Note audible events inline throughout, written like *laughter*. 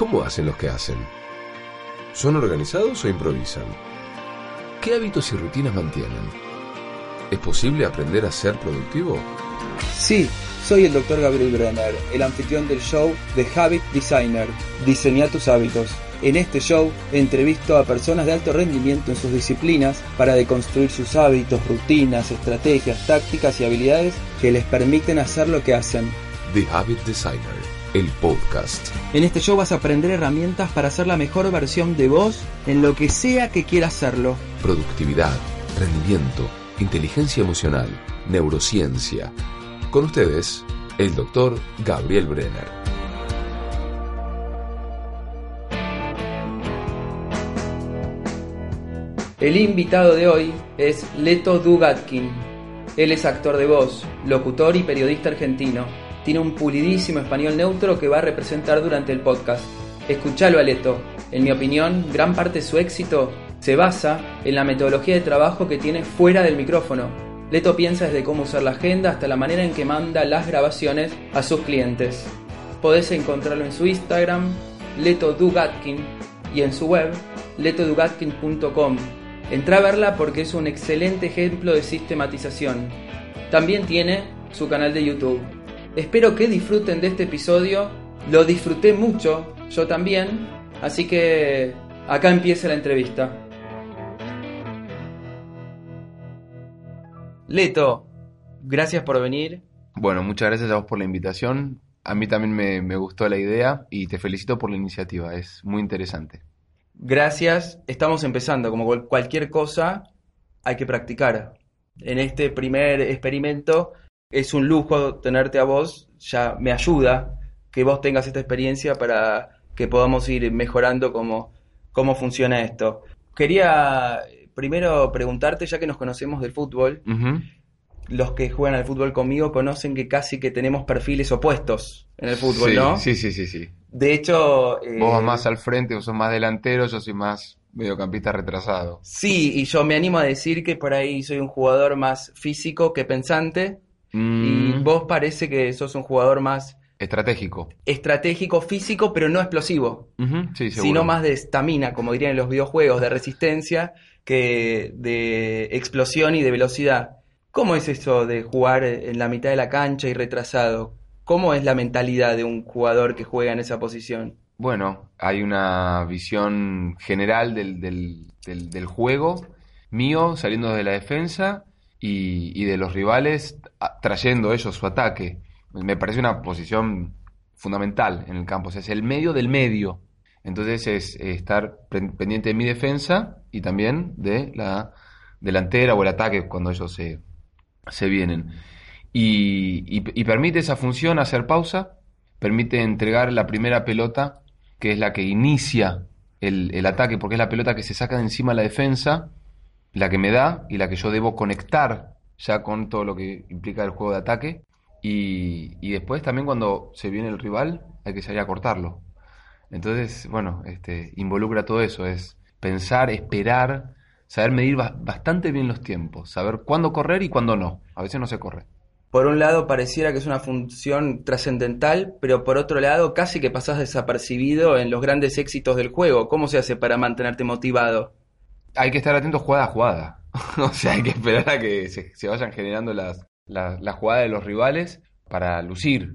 ¿Cómo hacen los que hacen? ¿Son organizados o improvisan? ¿Qué hábitos y rutinas mantienen? ¿Es posible aprender a ser productivo? Sí, soy el Dr. Gabriel Brenner, el anfitrión del show The Habit Designer. Diseña tus hábitos. En este show entrevisto a personas de alto rendimiento en sus disciplinas para deconstruir sus hábitos, rutinas, estrategias, tácticas y habilidades que les permiten hacer lo que hacen. The Habit Designer, el podcast. En este show vas a aprender herramientas para ser la mejor versión de vos en lo que sea que quieras hacerlo. Productividad, rendimiento, inteligencia emocional, neurociencia. Con ustedes, el doctor Gabriel Brenner. El invitado de hoy es Leto Dugatkin. Él es actor de voz, locutor y periodista argentino. Tiene un pulidísimo español neutro que va a representar durante el podcast. Escuchalo a Leto. En mi opinión, gran parte de su éxito se basa en la metodología de trabajo que tiene fuera del micrófono. Leto piensa desde cómo usar la agenda hasta la manera en que manda las grabaciones a sus clientes. Podés encontrarlo en su Instagram, Leto Dugatkin, y en su web, letodugatkin.com. Entra a verla porque es un excelente ejemplo de sistematización. También tiene su canal de YouTube. Espero que disfruten de este episodio. Lo disfruté mucho, yo también. Así que acá empieza la entrevista. Leto, gracias por venir. Bueno, muchas gracias a vos por la invitación. A mí también me, me gustó la idea y te felicito por la iniciativa. Es muy interesante. Gracias. Estamos empezando. Como cual- cualquier cosa, hay que practicar. En este primer experimento es un lujo tenerte a vos. Ya me ayuda que vos tengas esta experiencia para que podamos ir mejorando cómo, cómo funciona esto. Quería primero preguntarte, ya que nos conocemos del fútbol, los que juegan al fútbol conmigo conocen que casi que tenemos perfiles opuestos en el fútbol, sí, ¿no? Sí, sí, sí, sí. De hecho... eh, Vos vas más al frente, vos sos más delantero, yo soy más mediocampista retrasado. Sí, y yo me animo a decir que por ahí soy un jugador más físico que pensante y Mm, vos parece que sos un jugador más Estratégico. estratégico, físico, pero no explosivo, Sí, sino más de estamina, como dirían en los videojuegos, de resistencia que de explosión y de velocidad. ¿Cómo es eso de jugar en la mitad de la cancha y retrasado? ¿Cómo es la mentalidad de un jugador que juega en esa posición? Bueno, hay una visión general del, del, del, del juego mío saliendo de la defensa y, de los rivales trayendo ellos su ataque. Me parece una posición fundamental en el campo, o sea, es el medio del medio. Entonces es estar pen- pendiente de mi defensa y también de la delantera o el ataque cuando ellos se, se vienen. Y, y- y permite esa función hacer pausa, permite entregar la primera pelota, que es la que inicia el, el ataque, porque es la pelota que se saca de encima la defensa, la que me da y la que yo debo conectar ya con todo lo que implica el juego de ataque. Y, y después también cuando se viene el rival hay que salir a cortarlo. Entonces, bueno, este, involucra todo eso, es pensar, esperar, saber medir ba- bastante bien los tiempos, saber cuándo correr y cuándo no. A veces no se corre. Por un lado pareciera que es una función trascendental, pero por otro lado casi que pasás desapercibido en los grandes éxitos del juego. ¿Cómo se hace para mantenerte motivado? Hay que estar atento jugada a jugada. *laughs* o sea, hay que esperar a que se, se vayan generando las, las, las jugadas de los rivales para lucir.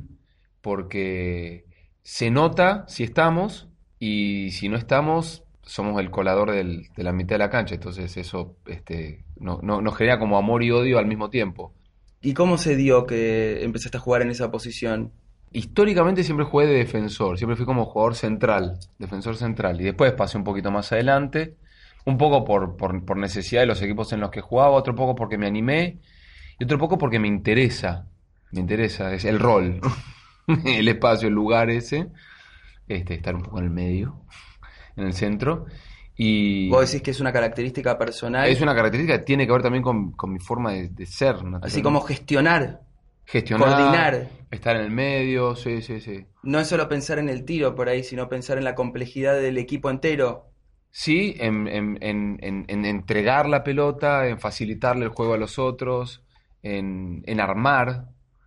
Porque se nota si estamos y si no estamos, somos el colador del- de la mitad de la cancha. Entonces eso este, no, no- nos genera como amor y odio al mismo tiempo. ¿Y cómo se dio que empezaste a jugar en esa posición? Históricamente siempre jugué de defensor, siempre fui como jugador central, defensor central. Y después pasé un poquito más adelante, un poco por, por, por necesidad de los equipos en los que jugaba, otro poco porque me animé y otro poco porque me interesa. Me interesa, es el rol, *laughs* el espacio, el lugar ese, este, estar un poco en el medio, en el centro. Y Vos decís que es una característica personal, es una característica que tiene que ver también con, con mi forma de, de ser. así como gestionar, gestionar, coordinar. estar en el medio, sí, sí, sí. No es solo pensar en el tiro por ahí, sino pensar en la complejidad del equipo entero. Sí, en, en- en- en- en entregar la pelota, en facilitarle el juego a los otros, en, en armar,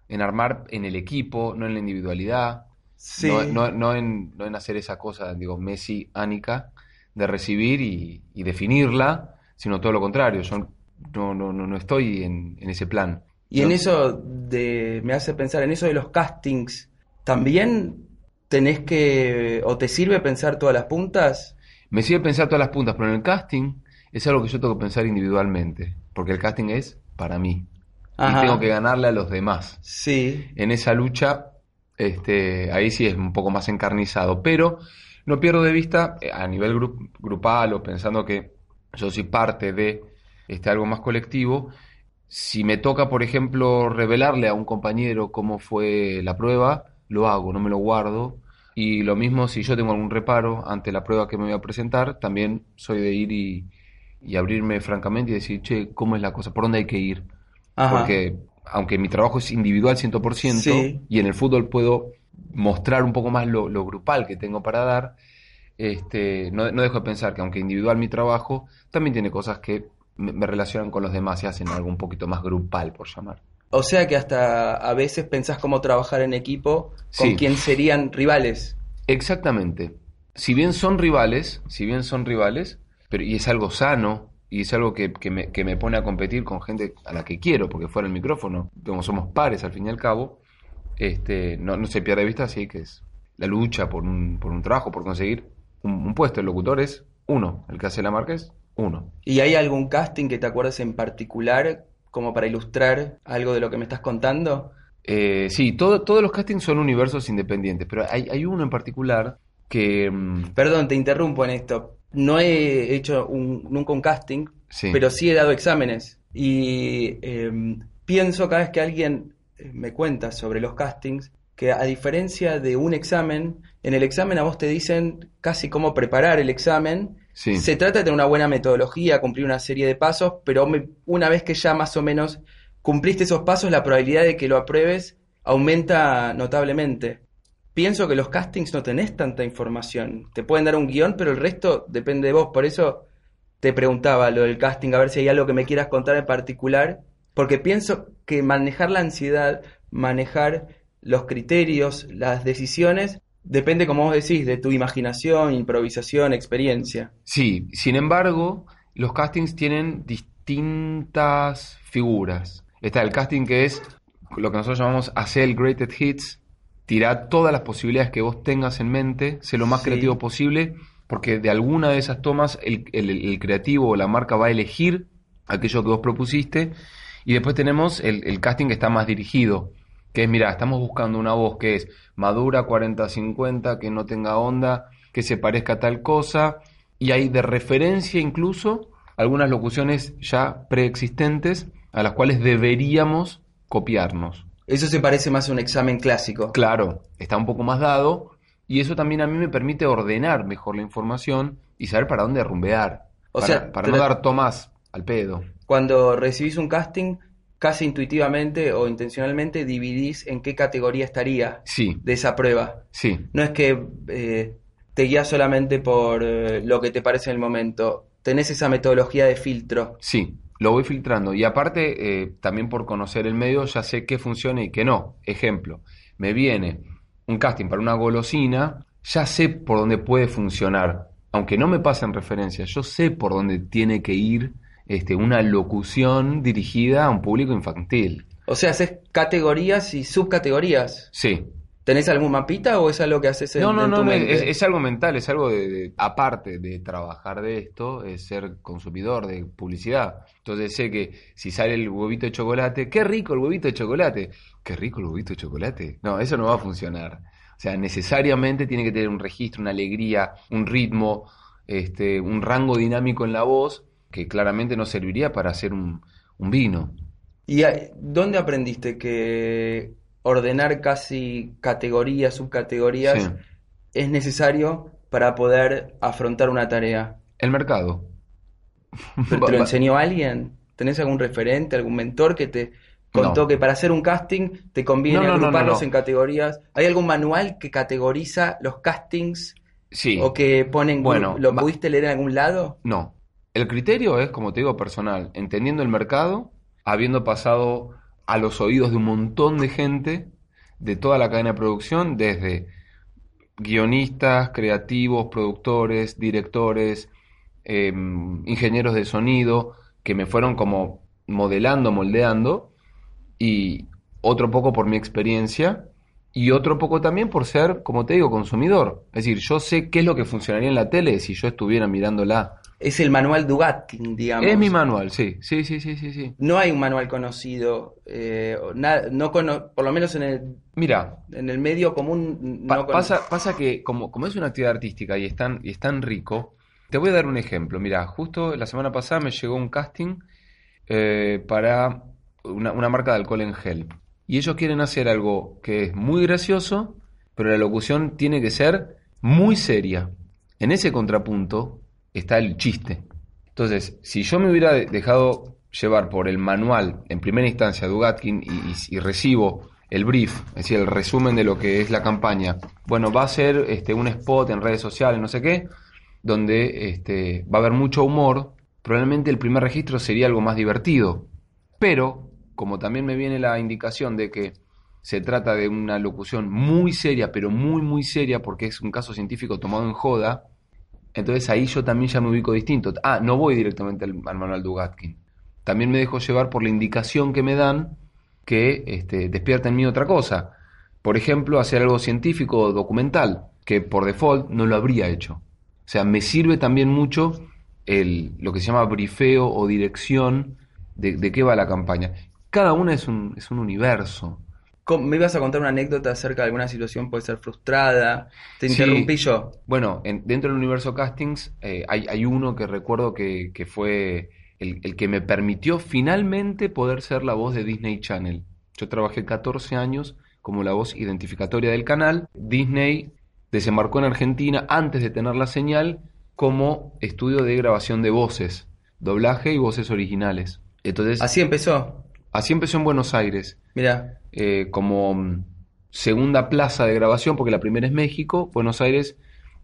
en armar en el equipo, no en la individualidad. Sí. No, no- no en, no en hacer esa cosa, digo, Messi, Ánica, de recibir y, y definirla, sino todo lo contrario. Yo no, no, no, no estoy en, en ese plan. Y en eso de, me hace pensar, en eso de los castings, ¿también tenés que, o te sirve pensar todas las puntas? Me sirve pensar todas las puntas, pero en el casting es algo que yo tengo que pensar individualmente, porque el casting es para mí. Ajá. Y tengo que ganarle a los demás. Sí, En esa lucha, este, ahí sí es un poco más encarnizado, pero no pierdo de vista eh, a nivel gru- grupal o pensando que yo soy parte de este, algo más colectivo. Si me toca, por ejemplo, revelarle a un compañero cómo fue la prueba, lo hago, no me lo guardo. Y lo mismo si yo tengo algún reparo ante la prueba que me voy a presentar, también soy de ir y, y abrirme francamente y decir, che, ¿cómo es la cosa? ¿Por dónde hay que ir? ajá. Porque aunque mi trabajo es individual 100% Sí. y en el fútbol puedo mostrar un poco más lo, lo grupal que tengo para dar, este, no, no dejo de pensar que aunque individual mi trabajo, también tiene cosas que me, me relacionan con los demás y hacen algo un poquito más grupal, por llamar. O sea que hasta a veces pensás cómo trabajar en equipo con Sí. quien serían rivales. Exactamente. Si bien son rivales, si bien son rivales, pero y es algo sano y es algo que, que me, que me pone a competir con gente a la que quiero, porque fuera el micrófono, como somos pares al fin y al cabo, este, no, no se pierde de vista así que es la lucha por un, por un trabajo, por conseguir un, un puesto. El locutor es uno, el que hace la marca es uno. ¿Y hay algún casting que te acuerdes en particular como para ilustrar algo de lo que me estás contando? Eh, sí, todo- todos los castings son universos independientes, pero hay, hay uno en particular que... mm, Perdón, te interrumpo en esto. No he hecho un- nunca un casting, sí, pero sí he dado exámenes. Y eh, pienso cada vez que alguien eh, me cuenta sobre los castings, que a diferencia de un examen, en el examen a vos te dicen casi cómo preparar el examen. Se trata de tener una buena metodología, cumplir una serie de pasos, pero una vez que ya más o menos cumpliste esos pasos, la probabilidad de que lo apruebes aumenta notablemente. Pienso que los castings no tenés tanta información. Te pueden dar un guion, pero el resto depende de vos. Por eso te preguntaba lo del casting, a ver si hay algo que me quieras contar en particular, porque pienso que manejar la ansiedad, manejar los criterios, las decisiones, depende, como vos decís, de tu imaginación, improvisación, experiencia. Sí, sin embargo, los castings tienen distintas figuras. Está el casting que es lo que nosotros llamamos hacer el Greatest Hits, tirar todas las posibilidades que vos tengas en mente, ser lo más Sí. creativo posible, porque de alguna de esas tomas el, el- el creativo o la marca va a elegir aquello que vos propusiste. Y después tenemos el, el casting que está más dirigido, que es, mira, estamos buscando una voz que es madura, 40-50, que no tenga onda, que se parezca a tal cosa, y hay de referencia incluso algunas locuciones ya preexistentes a las cuales deberíamos copiarnos. Eso se parece más a un examen clásico. Claro, está un poco más dado, y eso también a mí me permite ordenar mejor la información y saber para dónde rumbear. O para, sea, para no dar tomas al pedo. Cuando recibís un casting, casi intuitivamente o intencionalmente dividís en qué categoría estaría Sí, de esa prueba. sí, No es que eh, te guías solamente por eh, lo que te parece en el momento. Tenés esa metodología de filtro. Sí, lo voy filtrando. Y aparte, eh, también por conocer el medio, ya sé qué funciona y qué no. Ejemplo, me viene un casting para una golosina, ya sé por dónde puede funcionar. Aunque no me pasen referencias, yo sé por dónde tiene que ir este, una locución dirigida a un público infantil. O sea, haces categorías y subcategorías. Sí. ¿Tenés algún mapita o es algo que haces en, No, no, en no, tu no, mente? es, es algo mental, es algo de, de- aparte de trabajar de esto, es ser consumidor de publicidad. Entonces sé que si sale el huevito de chocolate, qué rico el huevito de chocolate, qué rico el huevito de chocolate. No, eso no va a funcionar. O sea, necesariamente tiene que tener un registro, una alegría, un ritmo, este, un rango dinámico en la voz que claramente no serviría para hacer un, un vino. ¿Y a- dónde aprendiste que ordenar casi categorías, subcategorías, Sí. es necesario para poder afrontar una tarea? El mercado. ¿Pero ¿Te lo *laughs* enseñó alguien? ¿Tenés algún referente, algún mentor que te contó No. que para hacer un casting te conviene No, no, agruparlos en categorías? ¿Hay algún manual que categoriza los castings Sí. o que ponen Bueno, ¿Lo pudiste leer en algún lado? No. El criterio es, como te digo, personal, entendiendo el mercado, habiendo pasado a los oídos de un montón de gente de toda la cadena de producción, desde guionistas, creativos, productores, directores, em, ingenieros de sonido, que me fueron como modelando, moldeando, y otro poco por mi experiencia, y otro poco también por ser, como te digo, consumidor. Es decir, yo sé qué es lo que funcionaría en la tele si yo estuviera mirándola. Es el manual Dugatkin, digamos. Es mi manual, sí, sí, sí, sí, sí. sí. No hay un manual conocido, eh, na- no cono- por lo menos en el, Mira, en el medio común. Pa- no cono- pasa, pasa que como, como es una actividad artística y es tan, y es tan rico, te voy a dar un ejemplo. Mira, justo la semana pasada me llegó un casting eh, para una, una marca de alcohol en gel. Y ellos quieren hacer algo que es muy gracioso, pero la locución tiene que ser muy seria. En ese contrapunto está el chiste. Entonces, si yo me hubiera de- dejado llevar por el manual en primera instancia de Dugatkin y, y- y recibo el brief, es decir, el resumen de lo que es la campaña, bueno, va a ser este, un spot en redes sociales, no sé qué, donde este, va a haber mucho humor, probablemente el primer registro sería algo más divertido. Pero, como también me viene la indicación de que se trata de una locución muy seria, pero muy, muy seria, porque es un caso científico tomado en joda, entonces ahí yo también ya me ubico distinto. Ah, no voy directamente al, al manual Dugatkin. También me dejo llevar por la indicación que me dan que este, despierta en mí otra cosa. Por ejemplo, hacer algo científico o documental, que por default no lo habría hecho. O sea, me sirve también mucho el, lo que se llama brifeo o dirección de, de qué va la campaña. Cada una es un, es un universo. ¿Cómo- Me ibas a contar una anécdota acerca de alguna situación, puede ser frustrada. Te Sí. interrumpí yo. Bueno, en- dentro del universo castings eh, hay, hay uno que recuerdo que, que fue el, el que me permitió finalmente poder ser la voz de Disney Channel. Yo trabajé 14 años como la voz identificatoria del canal. Disney desembarcó en Argentina antes de tener la señal como estudio de grabación de voces, doblaje y voces originales. Entonces, Así empezó. Así empezó en Buenos Aires Mira, eh, como mm, segunda plaza de grabación, porque la primera es México, Buenos Aires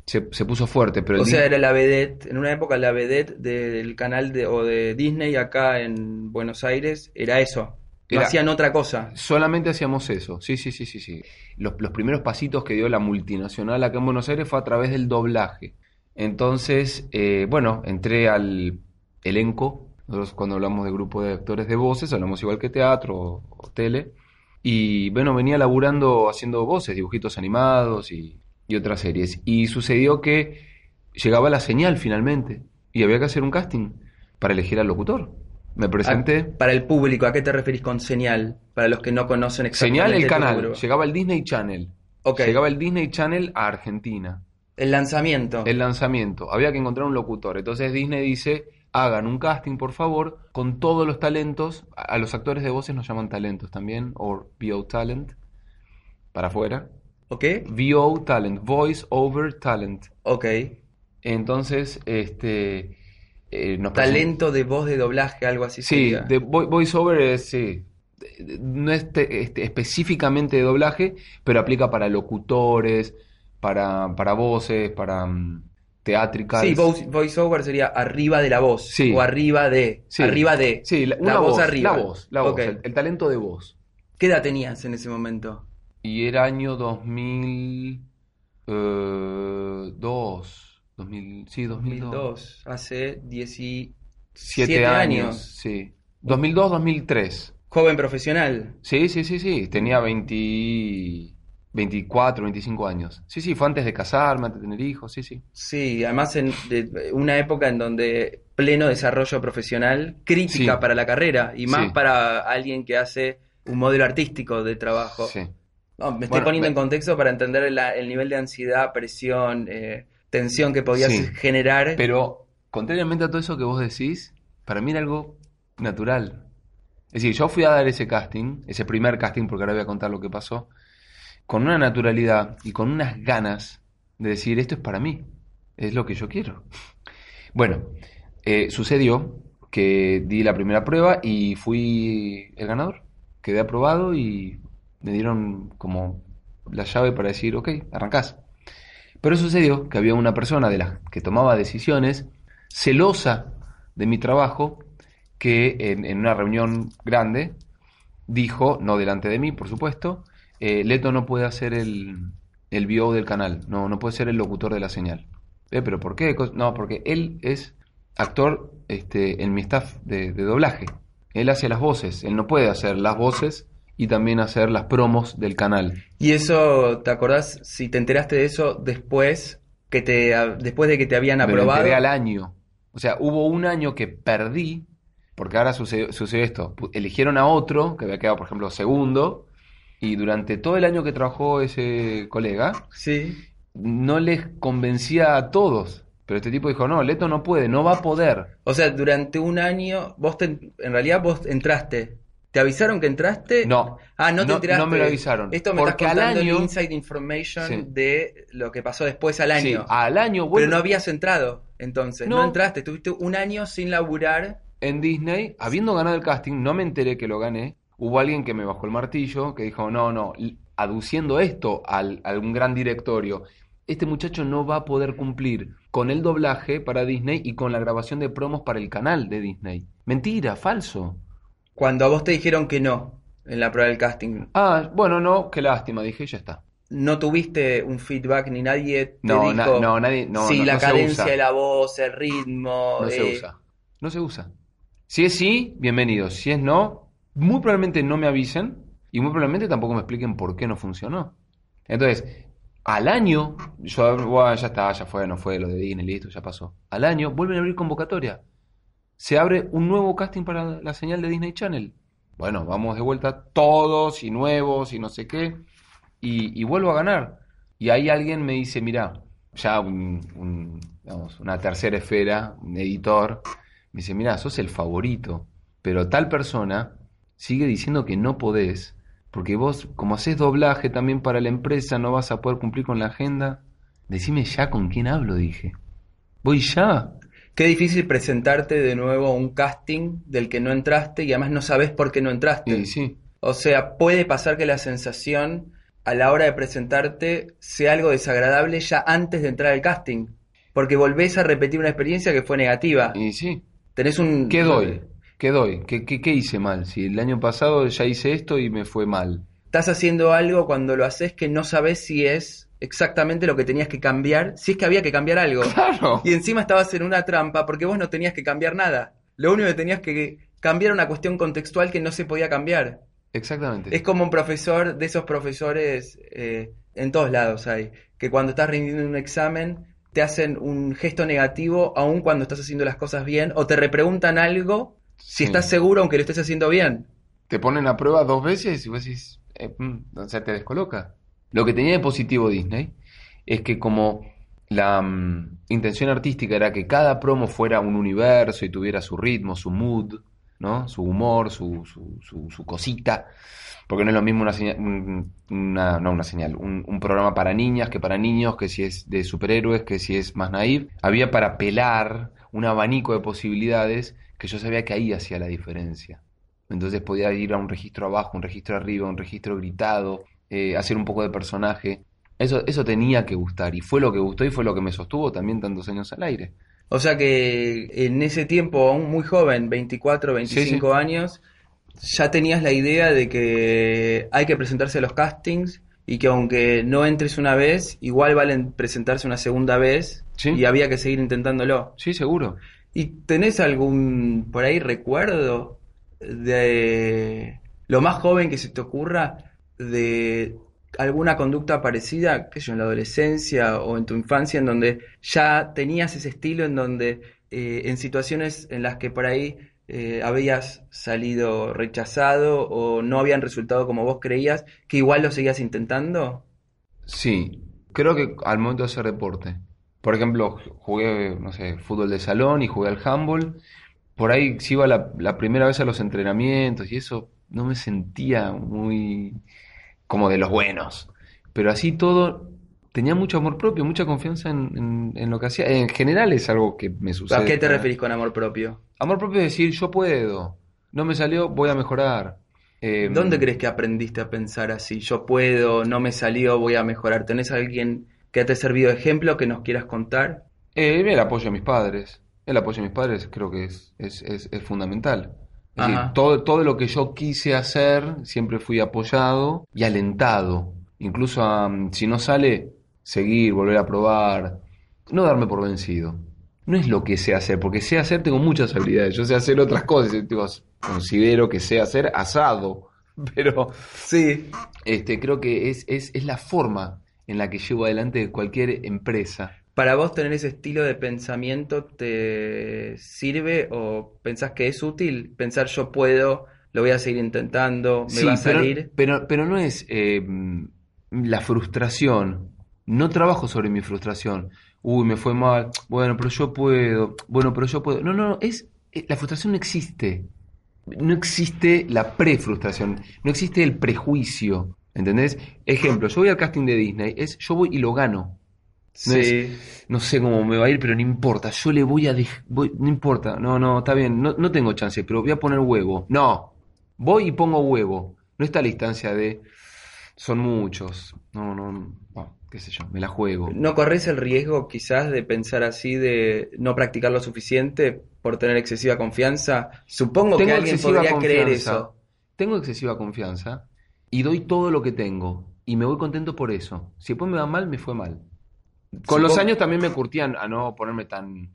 se, se puso fuerte, pero o sea, era la vedette, en una época la vedette del canal de, o de Disney acá en Buenos Aires era eso. No hacían otra cosa. solamente hacíamos eso, sí, sí, sí, sí, sí. Los, los primeros pasitos que dio la multinacional acá en Buenos Aires fue a través del doblaje. Entonces, eh, bueno, entré al elenco, nosotros cuando hablamos de grupo de actores de voces, hablamos igual que teatro o, o tele, y bueno, venía laburando haciendo voces, dibujitos animados y, y otras series. Y sucedió que llegaba la señal finalmente, y había que hacer un casting para elegir al locutor. Me presenté. Ah, para el público, ¿a qué te referís con señal? Para los que no conocen exactamente Señal el canal, llegaba el Disney Channel. Ok. Llegaba el Disney Channel a Argentina. El lanzamiento. El lanzamiento. Había que encontrar un locutor. Entonces Disney dice, hagan un casting, por favor, con todos los talentos. A los actores de voces nos llaman talentos también, o VO Talent, para afuera. ¿Ok? VO Talent, Voice Over Talent. Ok. Entonces, este... eh, nos Talento de voz de doblaje, algo así Sí, sería. de vo- voiceover es, sí. No es te- este, específicamente de doblaje, pero aplica para locutores, para, para voces, para mm, teátricas. Sí, voice- voiceover sería arriba de la voz. Sí. O arriba de. Sí. Arriba de. Sí, la, La una voz voz, arriba. la voz, la voz, Ok. el, el talento de voz. ¿Qué edad tenías en ese momento? Y era año 2002, 2000, sí, 2002. 2002. Hace 17 Siete años. años, sí. 2002, 2003. Joven profesional. Sí, sí, sí, sí. Tenía 20, 24, 25 años. Sí, sí, fue antes de casarme, antes de tener hijos, sí, sí. Sí, además en de- una época en donde pleno desarrollo profesional, crítica Sí. para la carrera y más Sí. para alguien que hace un modelo artístico de trabajo. Sí. No, me estoy Bueno, poniendo me- en contexto para entender la- el nivel de ansiedad, presión, eh, tensión que podías generar. Pero, contrariamente a todo eso que vos decís, para mí era algo natural. Es decir, yo fui a dar ese casting, ese primer casting, porque ahora voy a contar lo que pasó, con una naturalidad y con unas ganas de decir, esto es para mí, es lo que yo quiero. Bueno, eh, sucedió que di la primera prueba y fui el ganador. Quedé aprobado y me dieron como la llave para decir, ok, arrancás. Pero sucedió que había una persona de las que tomaba decisiones, celosa de mi trabajo, que en, en una reunión grande dijo, no delante de mí, por supuesto, eh, Leto no puede hacer el, el VO del canal, no, no puede ser el locutor de la señal. Eh, ¿Pero por qué? No, porque él es actor este, en mi staff de, de doblaje. Él hace las voces, él no puede hacer las voces y también hacer las promos del canal. ¿Y eso, te acordás, si te enteraste de eso después que te después de que te habían Me lo aprobado? enteré al año. O sea, hubo un año que perdí, porque ahora sucedió, sucedió esto. Eligieron a otro, que había quedado, por ejemplo, segundo, y durante todo el año que trabajó ese colega, Sí. no les convencía a todos. Pero este tipo dijo, no, Leto no puede, no va a poder. O sea, durante un año, vos te- en realidad vos entraste. ¿Te avisaron que entraste? No. Ah, no te No- enteraste. no me lo avisaron. Esto me Porque estás al contando el año- inside information Sí. de lo que pasó después al Sí, año. al año, Pero bueno, no habías entrado, entonces. No. No. entraste, estuviste un año sin laburar. en Disney, habiendo ganado el casting, no me enteré que lo gané. Hubo alguien que me bajó el martillo, que dijo, no, no, aduciendo esto al, a un gran directorio, este muchacho no va a poder cumplir con el doblaje para Disney y con la grabación de promos para el canal de Disney. Mentira, falso. Cuando a vos te dijeron que no en la prueba del casting, Ah, bueno, no, qué lástima, dije, ya está. no tuviste un feedback ni nadie te No, na- dijo no, nadie, no, si no, la no cadencia de la voz, el ritmo. No se eh, usa. No se usa. Si es sí, bienvenido. Si es no, muy probablemente no me avisen y muy probablemente tampoco me expliquen por qué no funcionó. Entonces, al año, yo, ya está, ya fue, no fue lo de Disney, listo, ya pasó. Al año vuelven a abrir convocatoria. Se abre un nuevo casting para la señal de Disney Channel. Bueno, vamos de vuelta todos y nuevos y no sé qué. Y, vuelvo a ganar. Y ahí alguien me dice, mira, ya un, un, una tercera esfera, un editor, me dice, mira, sos el favorito, pero tal persona sigue diciendo que no podés, porque vos, como haces doblaje también para la empresa, no vas a poder cumplir con la agenda. Decime ya con quién hablo, dije. Voy ya. Qué difícil presentarte de nuevo a un casting del que no entraste y además no sabes por qué no entraste. Y sí, O sea, puede pasar que la sensación a la hora de presentarte sea algo desagradable ya antes de entrar al casting. Porque volvés a repetir una experiencia que fue negativa. y sí. Tenés un... ¿Qué doy? ¿Qué doy? ¿Qué, qué, qué hice mal? Si el año pasado ya hice esto y me fue mal. Estás haciendo algo cuando lo haces que no sabes si es exactamente lo que tenías que cambiar, si es que había que cambiar algo. *laughs* Claro. Y encima estabas en una trampa porque vos no tenías que cambiar nada. Lo único que tenías que cambiar era una cuestión contextual que no se podía cambiar. Exactamente. Es como un profesor, de esos profesores, eh, en todos lados hay, que cuando estás rindiendo un examen te hacen un gesto negativo aun cuando estás haciendo las cosas bien, o te repreguntan algo si Sí. estás seguro aunque lo estés haciendo bien. te ponen a prueba dos veces y vos decís, eh, mm, o sea, te descoloca. Lo que tenía de positivo Disney es que como la mm, intención artística era que cada promo fuera un universo y tuviera su ritmo, su mood, ¿no? Su humor, su, su, su, su cosita. Porque no es lo mismo una señal, un- una, no una señal, un, un programa para niñas que para niños, que si es de superhéroes, que si es más naive. Había para pelar un abanico de posibilidades que yo sabía que ahí hacía la diferencia. Entonces podía ir a un registro abajo, un registro arriba, un registro gritado, eh, hacer un poco de personaje. Eso, eso tenía que gustar y fue lo que gustó y fue lo que me sostuvo también tantos años al aire. O sea que en ese tiempo, aún muy joven, 24, 25 Sí, sí. años, ya tenías la idea de que hay que presentarse a los castings y que aunque no entres una vez, igual valen presentarse una segunda vez Sí. y había que seguir intentándolo. Sí, seguro. ¿Y tenés algún por ahí recuerdo de lo más joven que se te ocurra de alguna conducta parecida, sé yo, en la adolescencia o en tu infancia, en donde ya tenías ese estilo, en donde eh, en situaciones en las que por ahí eh, habías salido rechazado o no habían resultado como vos creías, que igual lo seguías intentando? Sí, creo que al momento de hacer deporte. Por ejemplo, jugué, no sé, fútbol de salón y jugué al handball. Por ahí si iba la, la primera vez a los entrenamientos y eso no me sentía muy como de los buenos. Pero así todo, tenía mucho amor propio, mucha confianza en, en- en lo que hacía. En general es algo que me sucede. ¿A qué te referís con amor propio? Amor propio es decir, yo puedo. No me salió, voy a mejorar. Eh, ¿Dónde crees que aprendiste a pensar así? Yo puedo, no me salió, voy a mejorar. ¿Tenés alguien que te ha servido de ejemplo que nos quieras contar? Eh, el apoyo de mis padres. El apoyo de mis padres creo que es, es, es, es fundamental. Es decir, Ajá. todo, todo lo que yo quise hacer siempre fui apoyado y alentado. Incluso si no sale, seguir, volver a probar, no darme por vencido. No es lo que sé hacer, porque sé hacer tengo muchas habilidades. Yo sé hacer otras cosas. digo, considero que sé hacer asado, *laughs* pero Sí. este, creo que es, es, es la forma en la que llevo adelante cualquier empresa. ¿Para vos tener ese estilo de pensamiento te sirve o pensás que es útil? Pensar yo puedo, lo voy a seguir intentando, me Sí, va a salir. pero, pero no es eh, la frustración. No trabajo sobre mi frustración. Uy, me fue mal. Bueno, pero yo puedo. Bueno, pero yo puedo. No, no, no. Es, eh, la frustración no existe. No existe la pre-frustración. No existe el prejuicio. ¿Entendés? Ejemplo, yo voy al casting de Disney. Es yo voy y lo gano. No Sí. No sé cómo me va a ir, pero no importa. Yo le voy a voy- no importa. No, no, está bien. No, no tengo chance, pero voy a poner huevo. No. Voy y pongo huevo. No está la instancia de son muchos. No, no, no, qué sé yo, me la juego. ¿No corres el riesgo quizás de pensar así, de no practicar lo suficiente por tener excesiva confianza? Supongo que alguien podría creer eso. Tengo excesiva confianza y doy todo lo que tengo y me voy contento por eso. Si después me va mal, me fue mal. Con los años también me curtían a no ponerme tan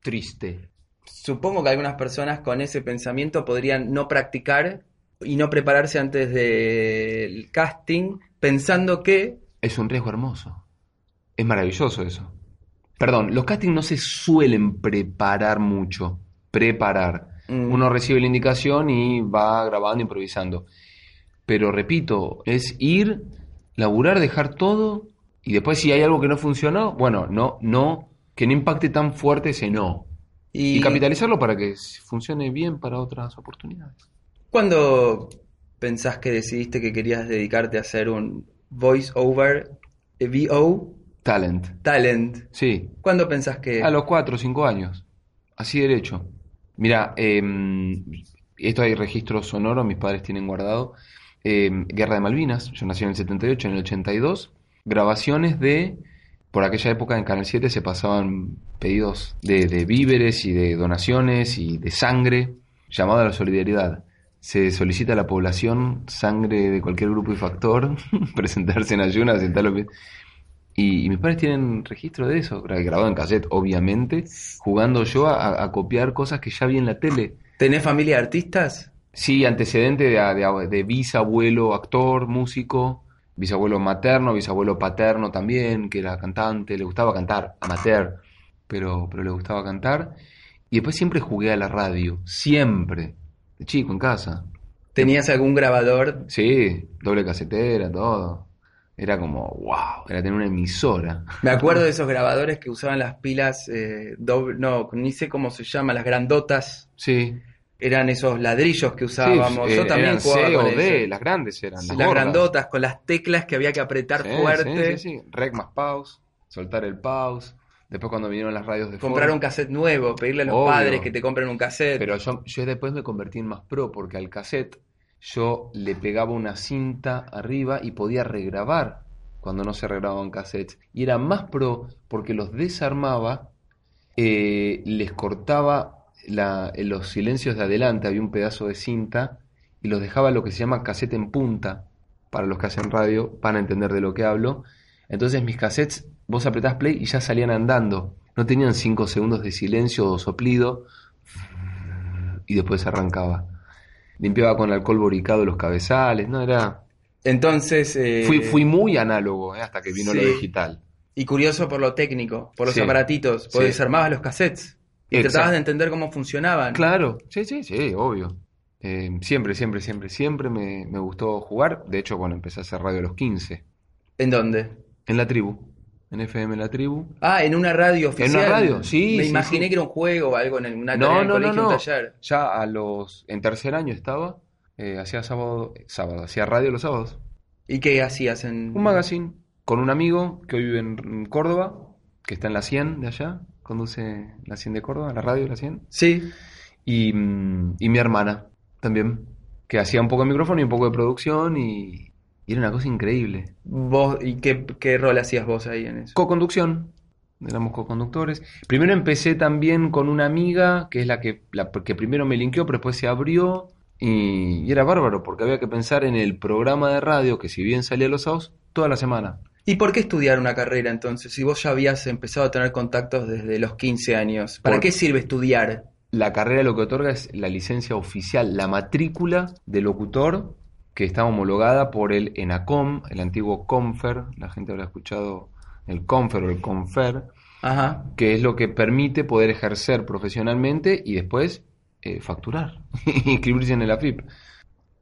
triste. Supongo que algunas personas con ese pensamiento podrían no practicar y no prepararse antes del casting pensando que Es un riesgo hermoso. Es maravilloso eso. Perdón, los castings no se suelen preparar mucho. Preparar. Mm. Uno recibe la indicación y va grabando, improvisando. Pero repito, es ir, laburar, dejar todo y después si hay algo que no funcionó, bueno, no, no, que no impacte tan fuerte ese no. y Y capitalizarlo para que funcione bien para otras oportunidades. ¿Cuándo pensás que decidiste que querías dedicarte a hacer un voice over eh, VO Talent. talent? Sí, ¿Cuándo pensás que A los 4 o 5 años. Así derecho. Mira, eh, esto hay registros sonoros, mis padres tienen guardado. Eh, Guerra de Malvinas, yo nací en el 78, en el 82. Grabaciones de. Por aquella época en Canal 7 se pasaban pedidos de, de víveres y de donaciones y de sangre, llamado a la solidaridad. Se solicita a la población sangre de cualquier grupo y factor, *laughs* presentarse en ayunas y tal. Y, y mis padres tienen registro de eso, gra- grabado en cassette, obviamente, jugando yo a, a copiar cosas que ya vi en la tele. tenés familia de artistas? Sí, antecedente de, de- de bisabuelo, actor, músico, bisabuelo materno, bisabuelo paterno también, que era cantante, le gustaba cantar, amateur, pero, pero le gustaba cantar. Y después siempre jugué a la radio, siempre, de chico en casa. ¿Tenías algún grabador? Sí, doble casetera, todo. Era como, wow, era tener una emisora. Me acuerdo de *laughs* esos grabadores que usaban las pilas eh, doble, no, ni sé cómo se llama, las grandotas. Sí. Eran esos ladrillos que usábamos. Sí, Yo eh, también eran jugaba C o. D, las grandes eran, las grandotas con las teclas que había que apretar Sí, fuerte. Sí, sí, sí. Rec más pause, soltar el pause. Después cuando vinieron las radios de Comprar Ford. un cassette nuevo, pedirle a los Obvio. padres que te compren un cassette. Pero yo, yo después me convertí en más pro porque al cassette yo le pegaba una cinta arriba y podía regrabar cuando no se regrababan cassettes. Y era más pro porque los desarmaba, eh, les cortaba la- en los silencios de adelante, había un pedazo de cinta y los dejaba lo que se llama cassette en punta. Para los que hacen radio van a entender de lo que hablo. Entonces mis cassettes, vos apretás play y ya salían andando. No tenían 5 segundos de silencio o soplido y después arrancaba. Limpiaba con alcohol boricado los cabezales, no era... Entonces, eh, Fui, fui muy análogo eh, hasta que vino lo digital. y curioso por lo técnico, por los Sí. aparatitos, porque Sí. desarmabas los cassettes y Exacto. tratabas de entender cómo funcionaban. Claro, sí, sí, sí, obvio. Eh, siempre, siempre, siempre, siempre me, me gustó jugar. De hecho, bueno, empecé a hacer radio a los 15. ¿En dónde? En la tribu. En FM La Tribu. Ah, en una radio oficial. una radio? Sí, Me sí, imaginé sí. que era un juego o algo en una No, en el no, no, colegio, no. un taller. Ya a los... En tercer año estaba. eh, hacía sábado, sábado, hacía radio los sábados. ¿Y qué hacías en Un magazine con un amigo que hoy vive en Córdoba, que está en la 100 de allá, conduce la 100 de Córdoba, la radio de la 100, Sí. y, mm, y mi hermana también, que hacía un poco de micrófono y un poco de producción, y, y era una cosa increíble. ¿Vos, ¿Y qué, qué rol hacías vos ahí en eso? Co-conducción, éramos co-conductores. Primero empecé también con una amiga, que es la que, la que primero me linkeó, pero después se abrió, y, y era bárbaro, porque había que pensar en el programa de radio, que si bien salía los sábados, toda la semana. ¿Y por qué estudiar una carrera entonces? Si vos ya habías empezado a tener contactos desde los 15 años. ¿Para qué sirve estudiar? La carrera lo que otorga es la licencia oficial, la matrícula de locutor que está homologada por el ENACOM, el antiguo CONFER, la gente habrá escuchado el CONFER o el CONFER, Ajá. que es lo que permite poder ejercer profesionalmente y después eh, facturar, *laughs* inscribirse en el AFIP.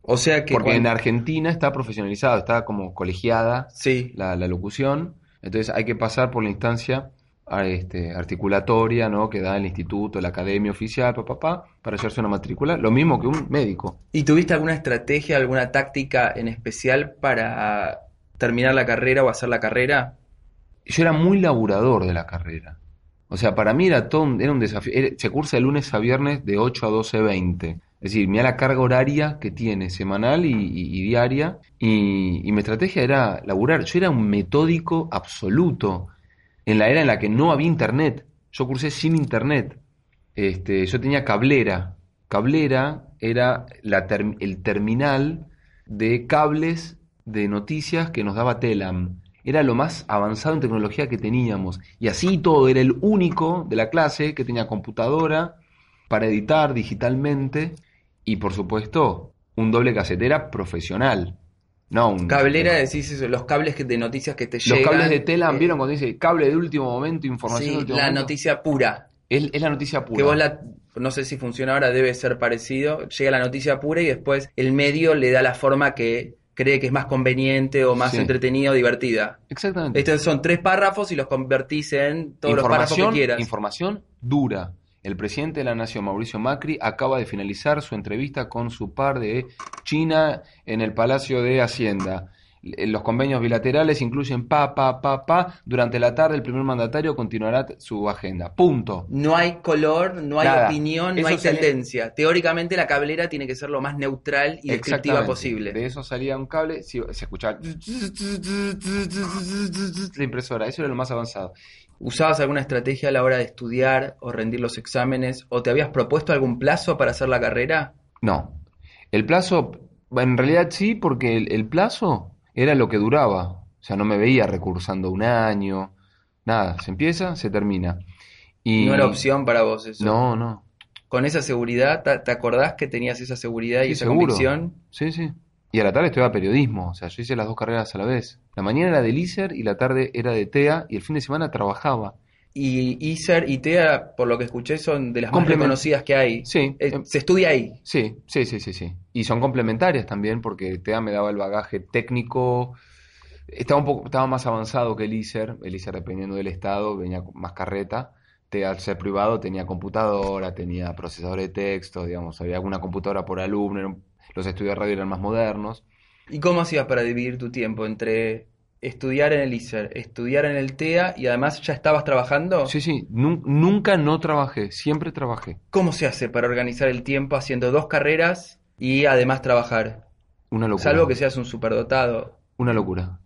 O sea que... Porque en Argentina está profesionalizado, está como colegiada Sí. la, la locución, entonces hay que pasar por la instancia a, este, articulatoria ¿no? que da el instituto, la academia oficial, pa, pa, pa, para hacerse una matrícula, lo mismo que un médico. ¿Y tuviste alguna estrategia, alguna táctica en especial para terminar la carrera o hacer la carrera? Yo era muy laburador de la carrera. O sea, para mí era todo un, era un desafío. Era- se cursa de lunes a viernes de 8 a 12.20. Es decir, mira la carga horaria que tiene, semanal y, diaria. Y, mi estrategia era laburar. Yo era un metódico absoluto. En la era en la que no había internet. Yo cursé sin internet. Este, yo tenía cablera. Cablera era la el terminal de cables de noticias que nos daba Telam. Era lo más avanzado en tecnología que teníamos. Y así todo, era el único de la clase que tenía computadora para editar digitalmente y por supuesto un doble casetera profesional. No un Cablera, decís eso, los cables que- de noticias que te Los llegan. cables de Telam, eh, ¿vieron cuando dice cable de último momento, información Sí, de último la momento? noticia pura. Es, es la noticia pura. Que vos la, no sé si funciona ahora, debe ser parecido. Llega la noticia pura y después el medio le da la forma que cree que es más conveniente o más Sí. entretenida o divertida. Exactamente. Estos son tres párrafos y los convertís en todos los párrafos que quieras. información dura. El presidente de la Nación, Mauricio Macri, acaba de finalizar su entrevista con su par de China en el Palacio de Hacienda. Eh, Los convenios bilaterales incluyen pa, pa, pa, pa. Durante la tarde el primer mandatario continuará su agenda. Punto. No hay color, no hay Nada. opinión, no Eso hay tendencia. Teóricamente la cablera tiene que ser lo más neutral y descriptiva posible. De eso salía un cable, sí, se escuchaba la *laughs* impresora. Eso era lo más avanzado. ¿Usabas alguna estrategia a la hora de estudiar o rendir los exámenes? ¿O te habías propuesto algún plazo para hacer la carrera? No. El plazo, en realidad sí, porque el, el plazo era lo que duraba. O sea, no me veía recursando un año, nada. Se empieza, se termina. Y No era opción para vos eso. No, no. Con esa seguridad, ¿te, te acordás que tenías esa seguridad y Sí, esa seguro. convicción? Sí, sí. Y a la tarde estudiaba periodismo. O sea, yo hice las dos carreras a la vez. La mañana era de LISER y la tarde era de TEA y el fin de semana trabajaba. Y ISER y TEA, por lo que escuché, son de las más reconocidas que hay. Sí. Eh, em, se estudia ahí. Sí, sí, sí, sí, sí. Y son complementarias también porque TEA me daba el bagaje técnico. Estaba un poco, estaba más avanzado que el ISER. El ISER, dependiendo del estado, venía con más carreta. TEA, al ser privado, tenía computadora, tenía procesador de texto, digamos, había alguna computadora por alumno. eran- los estudios de radio eran más modernos. ¿Y cómo hacías para dividir tu tiempo entre estudiar en el ISER, estudiar en el TEA y además ya estabas trabajando? Sí, sí, nun- nunca no trabajé, siempre trabajé. ¿Cómo se hace para organizar el tiempo haciendo dos carreras y además trabajar? Una locura. Salvo que seas un superdotado. Una locura.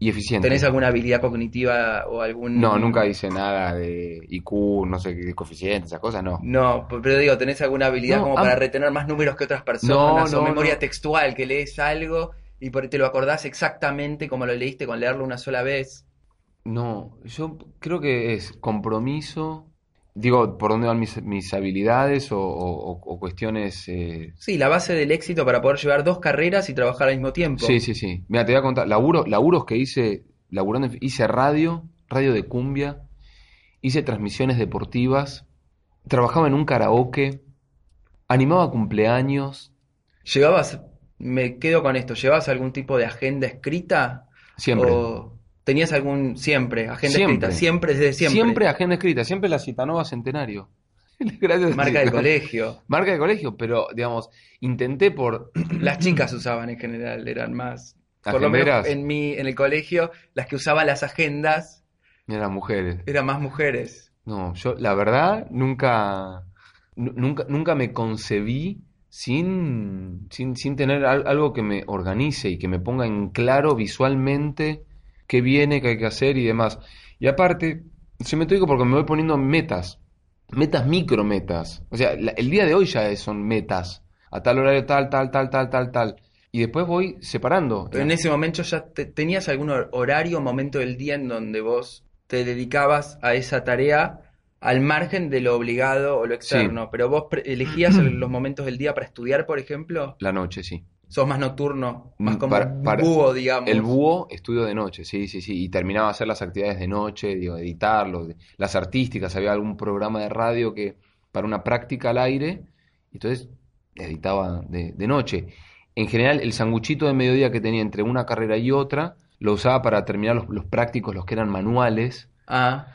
Y eficiente. ¿Tenés alguna habilidad cognitiva o algún... No, nunca hice nada de IQ, no sé qué coeficiente, esas cosas, no. No, pero digo, ¿tenés alguna habilidad No, como ah, para retener más números que otras personas? No, o no, memoria textual, que lees algo y te lo acordás exactamente como lo leíste con leerlo una sola vez. No, yo creo que es compromiso, digo, por dónde van mis, mis habilidades o, o- o cuestiones... eh, Sí, la base del éxito para poder llevar dos carreras y trabajar al mismo tiempo. Sí, sí, sí. Mira, te voy a contar, laburo, laburos que hice, laburando, hice radio, radio de cumbia, hice transmisiones deportivas, trabajaba en un karaoke, animaba cumpleaños, ¿Llevabas, me quedo con esto, ¿llevabas algún tipo de agenda escrita? siempre. ¿O tenías algún, siempre, agenda Siempre. escrita? Siempre, desde siempre. Siempre agenda escrita, siempre la Citanova Centenario. *laughs* Gracias. Marca del colegio. Marca de colegio, pero digamos, intenté por *clears throat* Las chicas usaban en general, eran más... Por lo menos en mi, en el colegio, las que usaban las agendas las mujeres. eran más mujeres. No, yo la verdad nunca, nu- nunca, nunca me concebí sin, sin, sin tener al- algo que me organice y que me ponga en claro visualmente qué viene, qué hay que hacer y demás. Y aparte, se me digo porque me voy poniendo metas, metas micrometas. O sea, la- el día de hoy ya es- son metas. A tal horario tal, tal, tal, tal, tal, tal. y después voy separando. Pero en ese momento ya te- tenías algún hor- horario, momento del día en donde vos te dedicabas a esa tarea al margen de lo obligado o lo externo. Pero vos pre- elegías el- los momentos del día para estudiar, por ejemplo. La noche, sí. Sos más nocturno, más Mm, como para- para- búho, digamos. El búho estudio de noche, sí, sí, sí. Y terminaba hacer las actividades de noche, digo, editarlo, las artísticas, había algún programa de radio que para una práctica al aire, entonces editaba de, de noche. En general, el sanguchito de mediodía que tenía entre una carrera y otra, lo usaba para terminar los, los prácticos, los que eran manuales Ah,